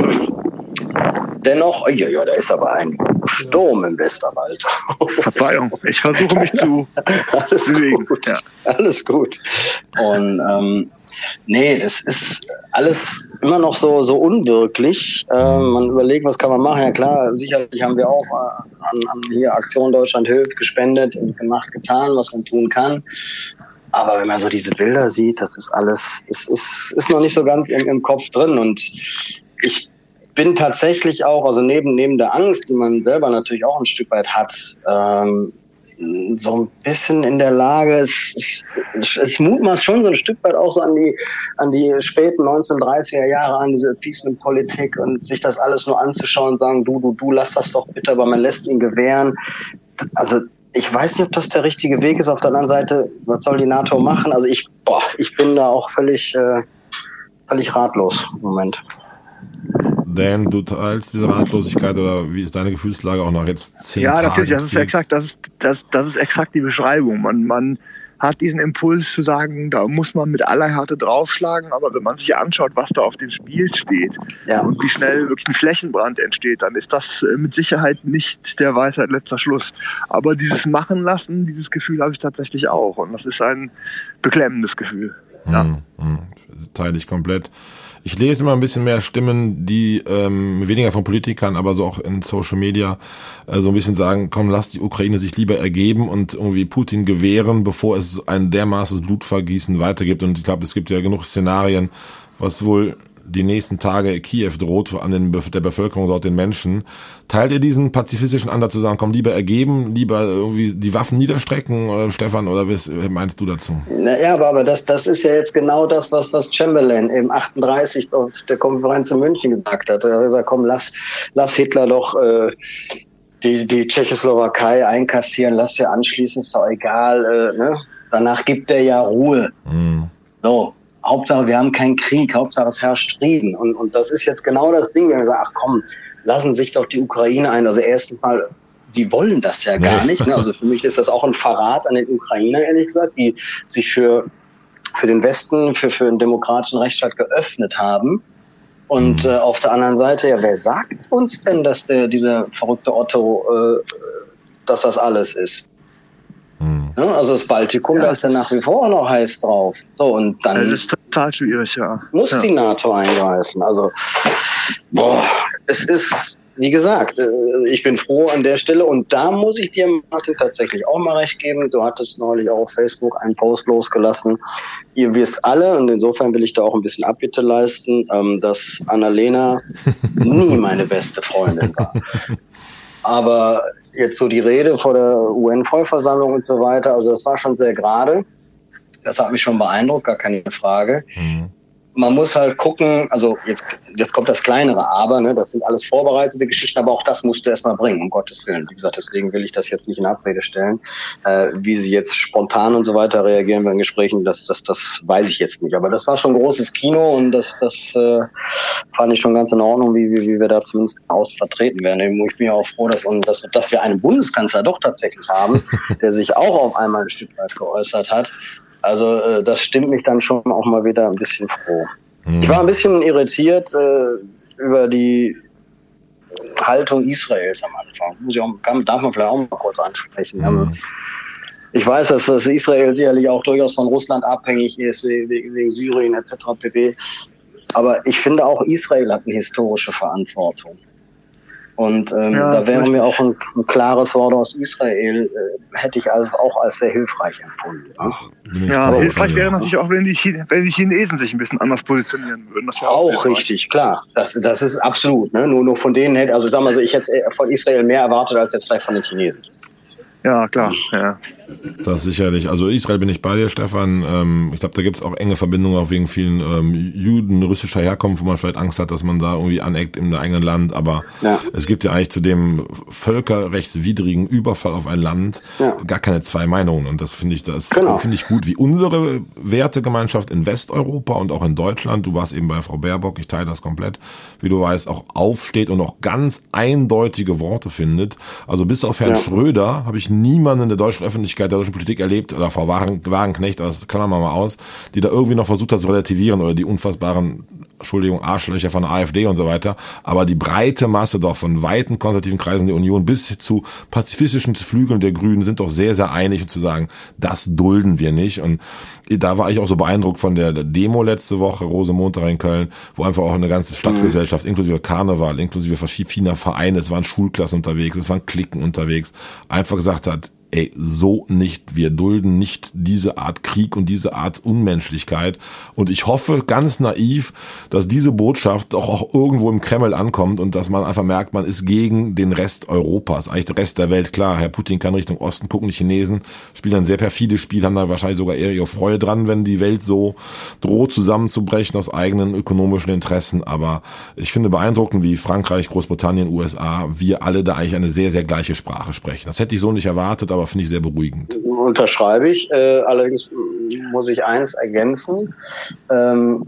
dennoch, ja, ja, da ist aber ein Sturm im Westerwald. Verzeihung, ich versuche mich zu alles bewegen. Gut, ja. alles gut. Und ähm, nee, das ist alles immer noch so so unwirklich. Äh, man überlegt, was kann man machen. Ja klar, sicherlich haben wir auch äh, an, an hier Aktion Deutschland hilft gespendet und gemacht, getan, was man tun kann. Aber wenn man so diese Bilder sieht, das ist alles, es ist, ist noch nicht so ganz im, im Kopf drin. Und ich bin tatsächlich auch, also neben, neben der Angst, die man selber natürlich auch ein Stück weit hat, ähm, so ein bisschen in der Lage, es, es, es mutmaßt schon so ein Stück weit auch so an die, an die späten 1930er Jahre, an diese Appeasement-Politik und sich das alles nur anzuschauen und sagen, du, du, du, lass das doch bitte, aber man lässt ihn gewähren. Also ich weiß nicht, ob das der richtige Weg ist. Auf der anderen Seite, was soll die NATO machen? Also ich, boah, ich bin da auch völlig, äh, völlig ratlos im Moment. Dan, du teilst diese Ratlosigkeit oder wie ist deine Gefühlslage auch noch jetzt zehn ja, Tage? Ja, das ist exakt, das ist, das, das ist exakt die Beschreibung. Man, man hat diesen Impuls zu sagen, da muss man mit aller Härte draufschlagen, aber wenn man sich anschaut, was da auf dem Spiel steht ja. und wie schnell wirklich ein Flächenbrand entsteht, dann ist das äh, mit Sicherheit nicht der Weisheit letzter Schluss. Aber dieses Machen lassen, dieses Gefühl habe ich tatsächlich auch und das ist ein beklemmendes Gefühl. Ja. Hm, hm, teile ich komplett. Ich lese immer ein bisschen mehr Stimmen, die ähm, weniger von Politikern, aber so auch in Social Media äh, so ein bisschen sagen, komm, lass die Ukraine sich lieber ergeben und irgendwie Putin gewähren, bevor es ein dermaßes Blutvergießen weitergibt. Und ich glaube, es gibt ja genug Szenarien, was wohl die nächsten Tage Kiew droht an den, der Bevölkerung dort, den Menschen. Teilt ihr diesen pazifistischen Ansatz zu sagen, komm, lieber ergeben, lieber irgendwie die Waffen niederstrecken, oder Stefan, oder was meinst du dazu? Naja, aber, aber das, das ist ja jetzt genau das, was, was Chamberlain im 38 auf der Konferenz in München gesagt hat. Er hat gesagt, komm, lass, lass Hitler doch äh, die, die Tschechoslowakei einkassieren, lass ja anschließen, ist doch egal. Äh, ne? Danach gibt er ja Ruhe. Mhm. So, Hauptsache, wir haben keinen Krieg, Hauptsache, es herrscht Frieden. Und, und das ist jetzt genau das Ding, wenn wir sagen, ach komm, lassen sich doch die Ukraine ein. Also erstens mal, sie wollen das ja gar nicht. Ne? Also für mich ist das auch ein Verrat an den Ukrainer, ehrlich gesagt, die sich für, für den Westen, für, für einen demokratischen Rechtsstaat geöffnet haben. Und mhm. äh, auf der anderen Seite, ja, wer sagt uns denn, dass der, dieser verrückte Otto, äh, dass das alles ist? Ja, also das Baltikum, ja. da ist ja nach wie vor noch heiß drauf. So, und dann das ist total schwierig, ja. muss ja. die NATO eingreifen. Also, boah, es ist, wie gesagt, äh, ich bin froh an der Stelle und da muss ich dir, Martin, tatsächlich auch mal recht geben. Du hattest neulich auch auf Facebook einen Post losgelassen. Ihr wisst alle, und insofern will ich da auch ein bisschen Abbitte leisten, ähm, dass Annalena nie meine beste Freundin war. Aber jetzt so die Rede vor der UN-Vollversammlung und so weiter, also das war schon sehr gerade. Das hat mich schon beeindruckt, gar keine Frage. Mhm man muss halt gucken, also jetzt, jetzt kommt das kleinere Aber, ne, das sind alles vorbereitete Geschichten, aber auch das musst du erstmal bringen, um Gottes Willen. Wie gesagt, deswegen will ich das jetzt nicht in Abrede stellen. Äh, wie sie jetzt spontan und so weiter reagieren bei den Gesprächen, das, das, das weiß ich jetzt nicht. Aber das war schon großes Kino und das, das äh, fand ich schon ganz in Ordnung, wie, wie, wie wir da zumindest aus vertreten werden. Ich bin ja auch froh, dass, und dass, dass wir einen Bundeskanzler doch tatsächlich haben, der sich auch auf einmal ein Stück weit geäußert hat. Also äh, das stimmt mich dann schon auch mal wieder ein bisschen froh. Mhm. Ich war ein bisschen irritiert äh, über die Haltung Israels am Anfang. Muss ich auch, kann, darf man vielleicht auch mal kurz ansprechen. Mhm. Ich weiß, dass das Israel sicherlich auch durchaus von Russland abhängig ist, wegen Syrien etc. pp. Aber ich finde auch Israel hat eine historische Verantwortung. Und ähm, ja, da wäre mir auch ein, ein, klares Wort aus Israel, äh, hätte ich also auch als sehr hilfreich empfunden. Ja, ja hilfreich wäre natürlich auch, wenn die, wenn die Chinesen sich ein bisschen anders positionieren würden. Das auch, auch richtig, klar. Das, das ist absolut. Ne? Nur, nur von denen hätte, also sagen wir so, ich hätte von Israel mehr erwartet als jetzt vielleicht von den Chinesen. Ja, klar. Ja. Das sicherlich. Also Israel bin ich bei dir, Stefan. Ähm, ich glaube, da gibt es auch enge Verbindungen auch wegen vielen ähm, Juden russischer Herkunft, wo man vielleicht Angst hat, dass man da irgendwie aneckt im eigenen Land. Aber ja. es gibt ja eigentlich zu dem völkerrechtswidrigen Überfall auf ein Land ja. gar keine zwei Meinungen. Und das finde ich, das genau. finde ich gut, wie unsere Wertegemeinschaft in Westeuropa und auch in Deutschland. Du warst eben bei Frau Baerbock, ich teile das komplett, wie du weißt, auch aufsteht und auch ganz eindeutige Worte findet. Also bis auf Herrn ja. Schröder habe ich niemanden in der deutschen Öffentlichkeit Öffentlichkeit der deutschen Politik erlebt, oder Frau Wagen, Wagenknecht, das klammern wir mal aus, die da irgendwie noch versucht hat zu relativieren oder die unfassbaren Entschuldigung, Arschlöcher von der AfD und so weiter, aber die breite Masse doch von weiten konservativen Kreisen der Union bis zu pazifistischen Flügeln der Grünen sind doch sehr, sehr einig zu sagen, das dulden wir nicht. Und da war ich auch so beeindruckt von der Demo letzte Woche, Rosemontag in Köln, wo einfach auch eine ganze Stadtgesellschaft, mhm. inklusive Karneval, inklusive verschiedener Vereine, es waren Schulklassen unterwegs, es waren Klicken unterwegs, einfach gesagt hat, ey, so nicht. Wir dulden nicht diese Art Krieg und diese Art Unmenschlichkeit. Und ich hoffe ganz naiv, dass diese Botschaft doch auch irgendwo im Kreml ankommt und dass man einfach merkt, man ist gegen den Rest Europas, eigentlich der Rest der Welt. Klar, Herr Putin kann Richtung Osten gucken, die Chinesen spielen ein sehr perfides Spiel, haben da wahrscheinlich sogar eher ihre Freude dran, wenn die Welt so droht zusammenzubrechen aus eigenen ökonomischen Interessen. Aber ich finde beeindruckend, wie Frankreich, Großbritannien, USA, wir alle da eigentlich eine sehr, sehr gleiche Sprache sprechen. Das hätte ich so nicht erwartet, aber aber finde ich sehr beruhigend. Unterschreibe ich. Äh, allerdings muss ich eins ergänzen, ähm,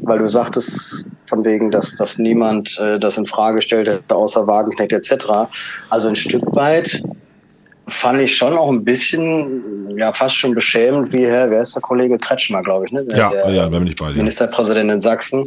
weil du sagtest von wegen, dass, dass niemand äh, das in Frage stellt, außer Wagenknecht etc. Also ein Stück weit fand ich schon auch ein bisschen, ja, fast schon beschämend, wie Herr, wer ist der Kollege Kretschmer, glaube ich, ne? Der, ja, der, ja, bin ich bei dir. Ministerpräsident in Sachsen,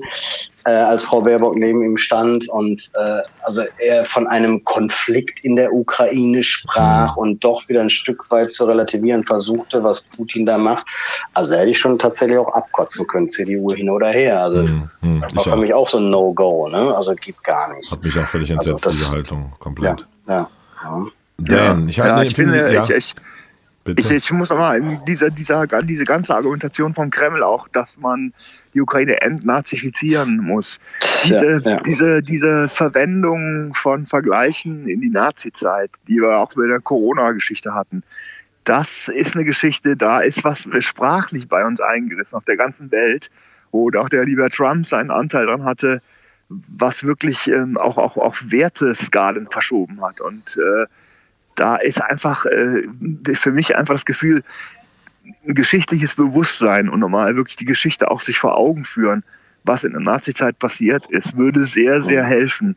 äh, als Frau Baerbock neben ihm stand und äh, also er von einem Konflikt in der Ukraine sprach mhm. und doch wieder ein Stück weit zu relativieren versuchte, was Putin da macht. Also hätte ich schon tatsächlich auch abkotzen können, CDU hin oder her. Also mhm. mhm. das war für mich auch so ein No-Go, ne? Also gibt gar nicht. Hat mich auch völlig also entsetzt, also das, diese Haltung, komplett. ja. ja. ja. Dan, ich, ja, ich, finde, ja. ich, ich, ich, ich, muss nochmal, dieser, dieser, diese ganze Argumentation vom Kreml auch, dass man die Ukraine entnazifizieren muss. Diese, ja, ja. diese, diese Verwendung von Vergleichen in die Nazizeit, die wir auch mit der Corona-Geschichte hatten, das ist eine Geschichte, da ist was sprachlich bei uns eingerissen auf der ganzen Welt, wo auch der lieber Trump seinen Anteil dran hatte, was wirklich ähm, auch, auch, auch Werteskalen verschoben hat. Und äh, da ist einfach äh, für mich einfach das Gefühl, ein geschichtliches Bewusstsein und normal wirklich die Geschichte auch sich vor Augen führen, was in der Nazizeit passiert ist, würde sehr, sehr helfen,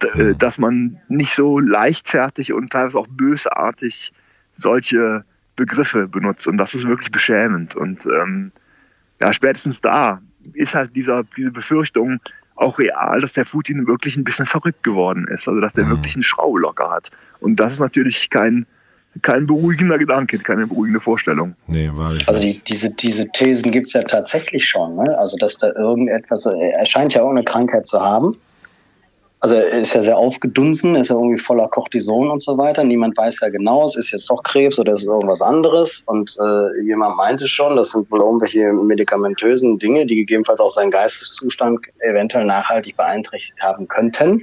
äh, dass man nicht so leichtfertig und teilweise auch bösartig solche Begriffe benutzt. Und das ist wirklich beschämend. Und ähm, ja, spätestens da ist halt dieser, diese Befürchtung, auch real, dass der Putin wirklich ein bisschen verrückt geworden ist, also dass der mhm. wirklich einen Schraube locker hat. Und das ist natürlich kein, kein beruhigender Gedanke, keine beruhigende Vorstellung. Nee, war ich Also die, diese, diese Thesen gibt's ja tatsächlich schon, ne? Also dass da irgendetwas, er scheint ja auch eine Krankheit zu haben also er ist ja sehr aufgedunsen, ist ja irgendwie voller Cortison und so weiter. Niemand weiß ja genau, es ist jetzt doch Krebs oder es ist irgendwas anderes. Und äh, jemand meinte schon, das sind wohl irgendwelche medikamentösen Dinge, die gegebenenfalls auch seinen Geisteszustand eventuell nachhaltig beeinträchtigt haben könnten.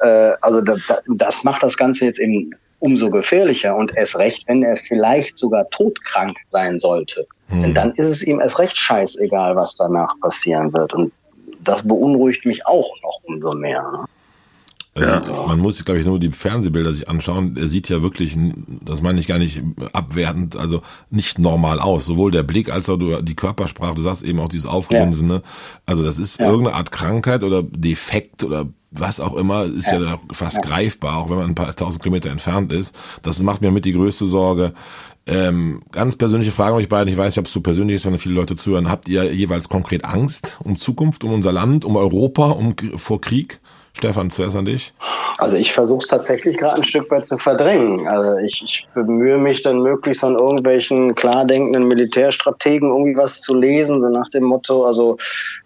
Äh, also da, da, das macht das Ganze jetzt eben umso gefährlicher und erst recht, wenn er vielleicht sogar todkrank sein sollte. Hm. Denn dann ist es ihm erst recht scheißegal, was danach passieren wird. Und das beunruhigt mich auch noch umso mehr. Ne? Also ja. Man muss, glaube ich, nur die Fernsehbilder sich anschauen. Er sieht ja wirklich, das meine ich gar nicht abwertend, also nicht normal aus. Sowohl der Blick als auch die Körpersprache, du sagst eben auch dieses Aufgedunsen. Ja. Also das ist ja. irgendeine Art Krankheit oder Defekt oder was auch immer, ist ja, ja fast greifbar, auch wenn man ein paar tausend Kilometer entfernt ist. Das macht mir mit die größte Sorge. Ähm, ganz persönliche Frage an euch beiden. Ich weiß nicht, ob es so persönlich ist, wenn viele Leute zuhören. Habt ihr jeweils konkret Angst um Zukunft, um unser Land, um Europa, um vor Krieg? Stefan, zuerst an dich. Also ich versuche es tatsächlich gerade ein Stück weit zu verdrängen. Also ich, ich bemühe mich dann möglichst von irgendwelchen klar denkenden Militärstrategen irgendwie was zu lesen, so nach dem Motto, also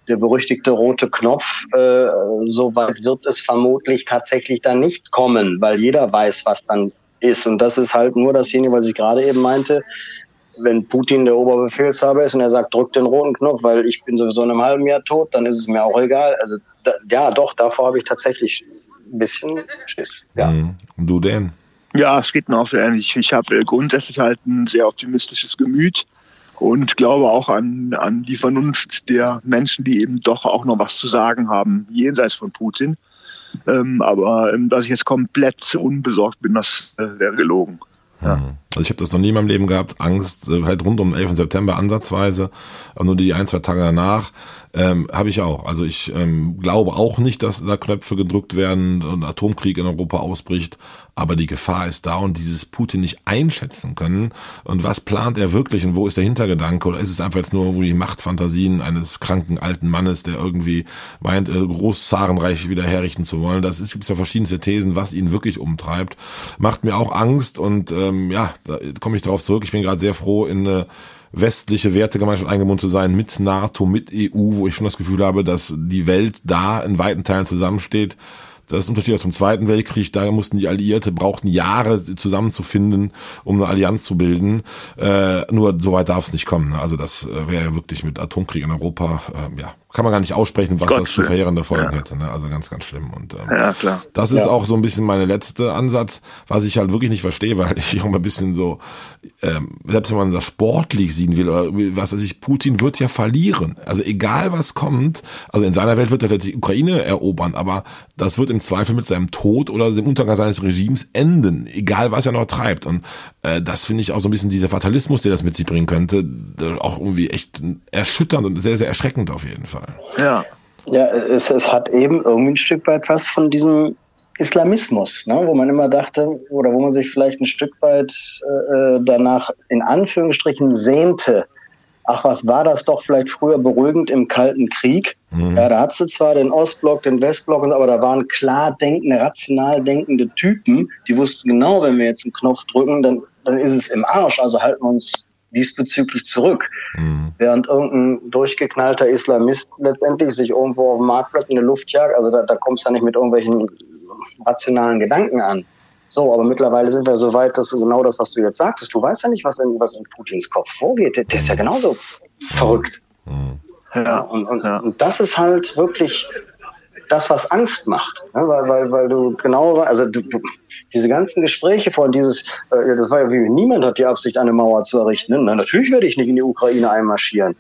der berüchtigte rote Knopf, äh, so weit wird es vermutlich tatsächlich dann nicht kommen, weil jeder weiß, was dann ist. Und das ist halt nur dasjenige, was ich gerade eben meinte. Wenn Putin der Oberbefehlshaber ist und er sagt, drück den roten Knopf, weil ich bin sowieso in einem halben Jahr tot, dann ist es mir auch egal. Also da, ja, doch, davor habe ich tatsächlich ein bisschen Schiss. Ja. Mhm. Und du denn? Ja, es geht mir auch so ähnlich. Ich habe äh, grundsätzlich halt ein sehr optimistisches Gemüt und glaube auch an, an die Vernunft der Menschen, die eben doch auch noch was zu sagen haben, jenseits von Putin. Ähm, aber ähm, dass ich jetzt komplett unbesorgt bin, das äh, wäre gelogen. Ja. Also ich habe das noch nie in meinem Leben gehabt, Angst, äh, halt rund um den 11. September ansatzweise, aber nur die ein, zwei Tage danach ähm, habe ich auch. Also ich ähm, glaube auch nicht, dass da Knöpfe gedrückt werden und Atomkrieg in Europa ausbricht, aber die Gefahr ist da und dieses Putin nicht einschätzen können. Und was plant er wirklich und wo ist der Hintergedanke? Oder ist es einfach jetzt nur die Machtfantasien eines kranken alten Mannes, der irgendwie meint, äh, Großzarenreich wieder herrichten zu wollen? Das ist, gibt ja verschiedenste Thesen, was ihn wirklich umtreibt. Macht mir auch Angst und ähm, ja, da komme ich darauf zurück. Ich bin gerade sehr froh, in eine westliche Wertegemeinschaft eingebunden zu sein mit NATO, mit EU, wo ich schon das Gefühl habe, dass die Welt da in weiten Teilen zusammensteht. Das ist ein Unterschied zum Zweiten Weltkrieg. Da mussten die Alliierte, brauchten Jahre zusammenzufinden, um eine Allianz zu bilden. Äh, nur so weit darf es nicht kommen. Also das äh, wäre ja wirklich mit Atomkrieg in Europa, äh, ja, kann man gar nicht aussprechen, was Gott das für verheerende Folgen ja. hätte. Ne? Also ganz, ganz schlimm. Und ähm, ja, klar. das ist ja. auch so ein bisschen meine letzte Ansatz, was ich halt wirklich nicht verstehe, weil ich auch mal ein bisschen so, ähm, selbst wenn man das sportlich sehen will, oder was weiß ich, Putin wird ja verlieren. Also egal was kommt, also in seiner Welt wird er die Ukraine erobern, aber das wird im Zweifel mit seinem Tod oder dem Untergang seines Regimes enden, egal was er noch treibt. Und äh, das finde ich auch so ein bisschen dieser Fatalismus, der das mit sich bringen könnte, auch irgendwie echt erschütternd und sehr, sehr erschreckend auf jeden Fall. Ja. Ja, es, es hat eben irgendwie ein Stück weit was von diesem Islamismus, ne, wo man immer dachte, oder wo man sich vielleicht ein Stück weit äh, danach in Anführungsstrichen sehnte. Ach, was war das doch vielleicht früher beruhigend im Kalten Krieg? Mhm. Ja, da hat sie zwar den Ostblock, den Westblock, aber da waren klar denkende, rational denkende Typen, die wussten genau, wenn wir jetzt einen Knopf drücken, dann, dann ist es im Arsch. Also halten wir uns diesbezüglich zurück. Mhm. Während irgendein durchgeknallter Islamist letztendlich sich irgendwo auf dem Marktplatz in der Luft jagt, also da, da kommt es ja nicht mit irgendwelchen rationalen Gedanken an. So, aber mittlerweile sind wir so weit, dass du genau das, was du jetzt sagtest, du weißt ja nicht, was in, was in Putins Kopf vorgeht. Der, der ist ja genauso verrückt. Mhm. Ja, und, und, ja. und das ist halt wirklich das, was Angst macht. Ne? Weil, weil, weil du genau, also du, du, diese ganzen Gespräche von dieses, äh, das war ja wie niemand hat die Absicht, eine Mauer zu errichten. Na, natürlich werde ich nicht in die Ukraine einmarschieren.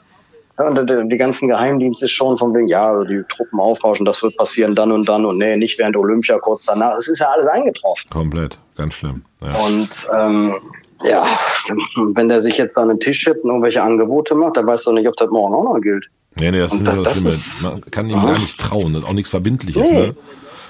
Ja, und die, die ganzen Geheimdienste schon von wegen, ja, die Truppen aufrauschen, das wird passieren dann und dann und nee, nicht während Olympia, kurz danach. Es ist ja alles eingetroffen. Komplett, ganz schlimm. Ja. Und ähm, ja, wenn der sich jetzt an den Tisch setzt und irgendwelche Angebote macht, dann weißt du nicht, ob das morgen auch noch gilt. Nee, nee, das und ist das, das Schlimme. Ist, Man kann ihm gar nicht trauen, auch nichts Verbindliches, nee. ne?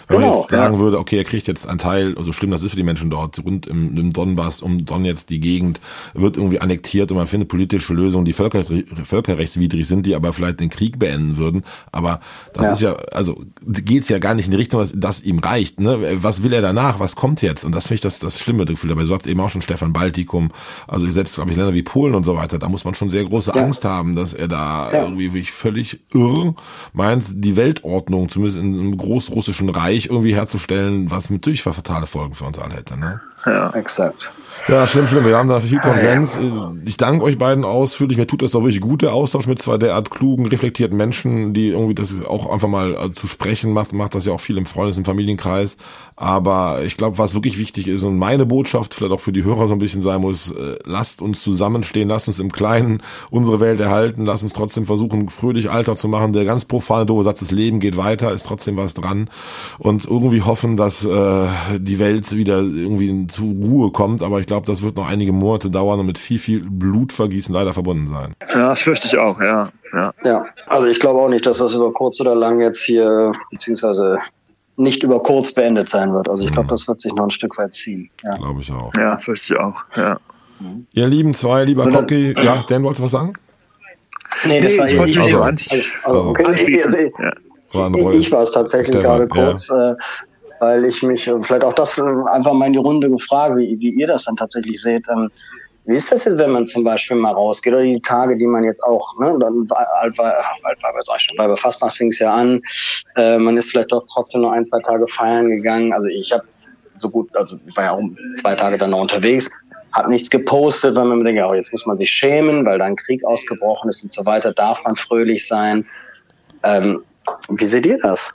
Wenn genau, man jetzt sagen ja. würde, okay, er kriegt jetzt einen Teil, also schlimm das ist für die Menschen dort, rund im, im Donbass, um Donetsk, die Gegend, wird irgendwie annektiert und man findet politische Lösungen, die völker, völkerrechtswidrig sind, die aber vielleicht den Krieg beenden würden. Aber das ja. ist ja, also geht's ja gar nicht in die Richtung, dass das ihm reicht. Ne? Was will er danach? Was kommt jetzt? Und das finde ich das, das schlimme Gefühl dabei. So hat eben auch schon Stefan Baltikum, also selbst, glaube ich, Länder wie Polen und so weiter, da muss man schon sehr große ja. Angst haben, dass er da irgendwie völlig irr meint, die Weltordnung, zumindest in einem großrussischen Reich, Reich irgendwie herzustellen, was natürlich fatale Folgen für uns alle hätte. Ne? Ja, exakt. Ja, schlimm, schlimm. Wir haben da viel Konsens. Ich danke euch beiden ausführlich. Mir tut das doch wirklich gut, der Austausch mit zwei derart klugen, reflektierten Menschen, die irgendwie das auch einfach mal äh, zu sprechen macht. Macht das ja auch viel im Freundes- und Familienkreis. Aber ich glaube, was wirklich wichtig ist und meine Botschaft vielleicht auch für die Hörer so ein bisschen sein muss, äh, lasst uns zusammenstehen, lasst uns im Kleinen unsere Welt erhalten, lasst uns trotzdem versuchen, fröhlich Alter zu machen. Der ganz profane, doofe Satz, das Leben geht weiter, ist trotzdem was dran. Und irgendwie hoffen, dass äh, die Welt wieder irgendwie zur Ruhe kommt. Aber ich glaube, das wird noch einige Monate dauern und mit viel, viel Blutvergießen leider verbunden sein. Ja, das fürchte ich auch, ja. Ja, ja also ich glaube auch nicht, dass das über kurz oder lang jetzt hier, beziehungsweise nicht über kurz beendet sein wird. Also ich glaube, mhm. das wird sich noch ein Stück weit ziehen. Ja. Glaube ich auch. Ja, fürchte ich auch. Ja. Mhm. Ihr lieben zwei, lieber Cocky, ja, Dan, wolltest du was sagen? Nee, das nee, war ich, ich, also, also, also, okay, also, ich, ja. ich, war es tatsächlich Stefan, gerade kurz, ja. äh, weil ich mich vielleicht auch das einfach mal in die Runde gefragt, wie, wie ihr das dann tatsächlich seht. Ähm, wie ist das jetzt, wenn man zum Beispiel mal rausgeht oder die Tage, die man jetzt auch, ne, dann Altweiber, Altweiber sag ich schon, Weiber Fastnacht fing es ja an, äh, man ist vielleicht doch trotzdem noch ein, zwei Tage feiern gegangen. Also ich habe so gut, also ich war ja auch zwei Tage dann noch unterwegs, habe nichts gepostet, weil man denkt, ja, jetzt muss man sich schämen, weil da ein Krieg ausgebrochen ist und so weiter, darf man fröhlich sein. Ähm, wie seht ihr das?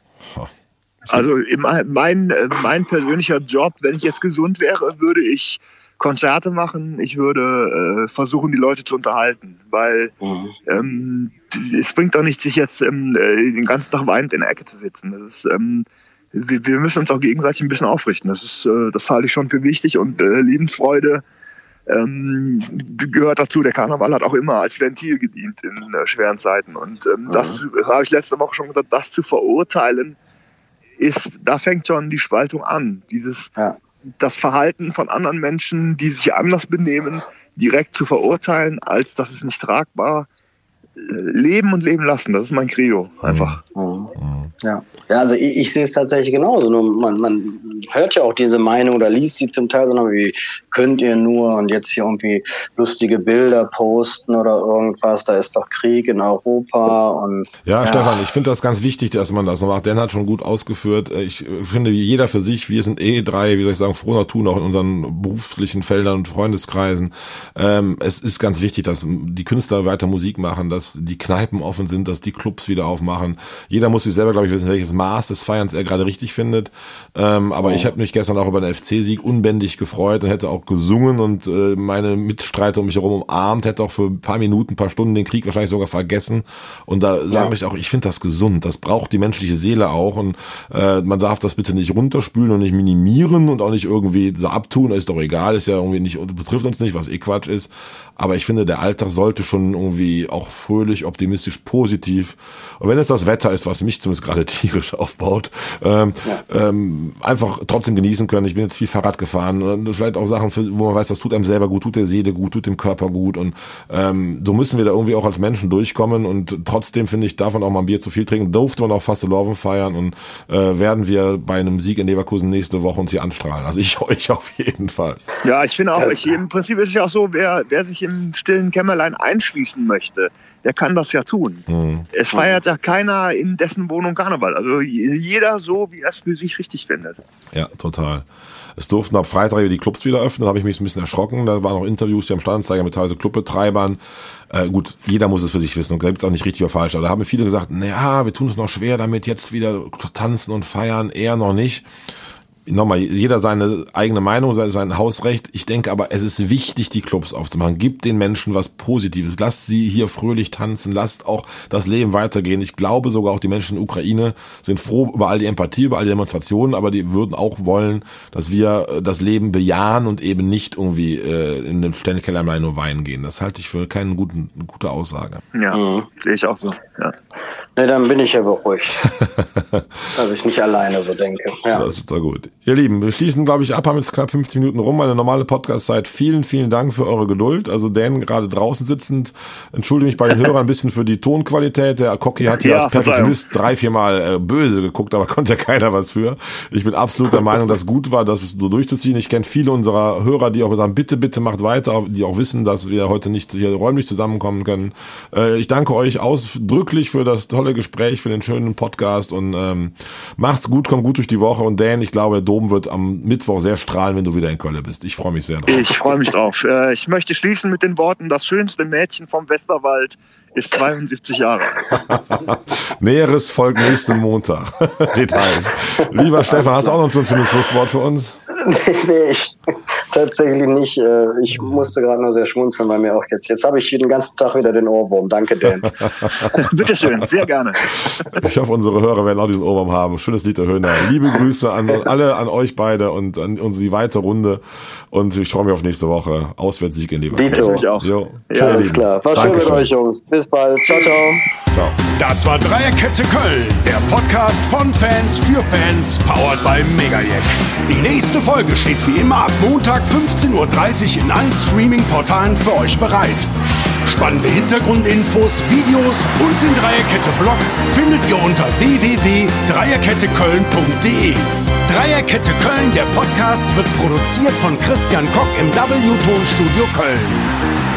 Also mein, mein persönlicher Job, wenn ich jetzt gesund wäre, würde ich Konzerte machen, ich würde äh, versuchen, die Leute zu unterhalten, weil mhm. ähm, es bringt doch nicht, sich jetzt ähm, äh, den ganzen Tag weinend in der Ecke zu sitzen. Das ist, ähm, wir, wir müssen uns auch gegenseitig ein bisschen aufrichten. Das ist, äh, das halte ich schon für wichtig und äh, Lebensfreude ähm, gehört dazu. Der Karneval hat auch immer als Ventil gedient in äh, schweren Zeiten. Und ähm, mhm. das habe ich letzte Woche schon gesagt, das zu verurteilen, ist, da fängt schon die Spaltung an. Dieses, ja. das Verhalten von anderen Menschen, die sich anders benehmen, direkt zu verurteilen, als das ist nicht tragbar leben und leben lassen. Das ist mein Credo, einfach. Mhm. Ja. ja, also ich, ich, sehe es tatsächlich genauso. Nur man, man hört ja auch diese Meinung oder liest sie zum Teil, sondern wie könnt ihr nur und jetzt hier irgendwie lustige Bilder posten oder irgendwas, da ist doch Krieg in Europa und. Ja, ja. Stefan, ich finde das ganz wichtig, dass man das noch macht. Dan hat schon gut ausgeführt. Ich finde, jeder für sich, wir sind eh drei, wie soll ich sagen, froh Natur auch in unseren beruflichen Feldern und Freundeskreisen. Ähm, es ist ganz wichtig, dass die Künstler weiter Musik machen, dass dass die Kneipen offen sind, dass die Clubs wieder aufmachen. Jeder muss sich selber, glaube ich, wissen, welches Maß des Feierns er gerade richtig findet. Ähm, aber oh. ich habe mich gestern auch über den FC-Sieg unbändig gefreut und hätte auch gesungen und äh, meine Mitstreiter um mich herum umarmt, hätte auch für ein paar Minuten, ein paar Stunden den Krieg wahrscheinlich sogar vergessen. Und da sage ja. ich auch, ich finde das gesund. Das braucht die menschliche Seele auch. Und äh, man darf das bitte nicht runterspülen und nicht minimieren und auch nicht irgendwie so abtun. Ist doch egal, ist ja irgendwie nicht, betrifft uns nicht, was eh Quatsch ist. Aber ich finde, der Alltag sollte schon irgendwie auch fröhlich, optimistisch, positiv. Und wenn es das Wetter ist, was mich zumindest gerade tierisch aufbaut, ähm, ja. ähm, einfach trotzdem genießen können. Ich bin jetzt viel Fahrrad gefahren und vielleicht auch Sachen, für, wo man weiß, das tut einem selber gut, tut der Seele gut, tut dem Körper gut. Und ähm, so müssen wir da irgendwie auch als Menschen durchkommen. Und trotzdem finde ich, darf man auch mal ein Bier zu viel trinken. Durfte man auch fast Lorven feiern und äh, werden wir bei einem Sieg in Leverkusen nächste Woche uns hier anstrahlen. Also ich euch auf jeden Fall. Ja, ich finde auch, ich, im Prinzip ist es ja auch so, wer, wer sich im stillen Kämmerlein einschließen möchte, der kann das ja tun. Mhm. Es feiert ja keiner in dessen Wohnung Karneval. Also jeder so, wie er es für sich richtig findet. Ja, total. Es durften ab Freitag die Clubs wieder öffnen, da habe ich mich ein bisschen erschrocken. Da waren noch Interviews hier am Standzeiger mit teilweise Clubbetreibern. Äh, gut, jeder muss es für sich wissen und da gibt es auch nicht richtig oder falsch. Aber da haben viele gesagt, naja, wir tun es noch schwer damit, jetzt wieder tanzen und feiern, eher noch nicht nochmal, jeder seine eigene Meinung, sein Hausrecht. Ich denke aber, es ist wichtig, die Clubs aufzumachen. Gibt den Menschen was Positives. Lasst sie hier fröhlich tanzen. Lasst auch das Leben weitergehen. Ich glaube sogar auch die Menschen in der Ukraine sind froh über all die Empathie, über all die Demonstrationen, aber die würden auch wollen, dass wir äh, das Leben bejahen und eben nicht irgendwie äh, in den Stellenkellerlein nur weinen gehen. Das halte ich für keine guten, gute Aussage. Ja, mhm. sehe ich auch so. Ja. Ne, dann bin ich ja beruhigt, dass ich nicht alleine so denke. Ja. Das ist doch gut. Ihr Lieben, wir schließen, glaube ich, ab, haben jetzt knapp 15 Minuten rum, eine normale Podcast-Zeit. Vielen, vielen Dank für eure Geduld. Also Dan gerade draußen sitzend, entschuldige mich bei den Hörern ein bisschen für die Tonqualität. Der Cocky hat hier ja, als Perfektionist drei, vier Mal äh, böse geguckt, aber konnte keiner was für. Ich bin absolut der Meinung, dass es gut war, das so durchzuziehen. Ich kenne viele unserer Hörer, die auch sagen, bitte, bitte macht weiter, die auch wissen, dass wir heute nicht hier räumlich zusammenkommen können. Äh, ich danke euch ausdrücklich für das tolle Gespräch, für den schönen Podcast und ähm, macht's gut, komm gut durch die Woche und Dan, ich glaube, Dom wird am Mittwoch sehr strahlen, wenn du wieder in Köln bist. Ich freue mich sehr drauf. Ich freue mich drauf. Äh, ich möchte schließen mit den Worten, das schönste Mädchen vom Westerwald ist 72 Jahre. Näheres folgt nächsten Montag. Details. Lieber Stefan, hast du auch noch so ein schönes Schlusswort für uns? Nee, nee, ich, tatsächlich nicht. Äh, ich musste gerade nur sehr schmunzeln bei mir auch jetzt. Jetzt habe ich den ganzen Tag wieder den Ohrwurm. Danke, Dan. Bitteschön, sehr gerne. Ich hoffe, unsere Hörer werden auch diesen Ohrwurm haben. Schönes Lied der Höhner. Liebe Grüße an alle, an euch beide und an unsere die weitere Runde. Und ich freue mich auf nächste Woche. Auswärtssieg in Leverkusen. Dito. Ich auch. Jo. Ja, alles klar. War Dankeschön. schön mit euch, Jungs. Bis bald. Ciao, ciao. Ciao. Das war Dreierkette Köln, der Podcast von Fans für Fans, powered by Megajack. Die nächste Folge steht wie immer ab Montag 15.30 Uhr in allen Streaming-Portalen für euch bereit. Spannende Hintergrundinfos, Videos und den Dreierkette-Blog findet ihr unter www.dreierketteköln.de. Dreierkette Köln, der Podcast wird produziert von Christian Koch im W-Tonstudio Köln.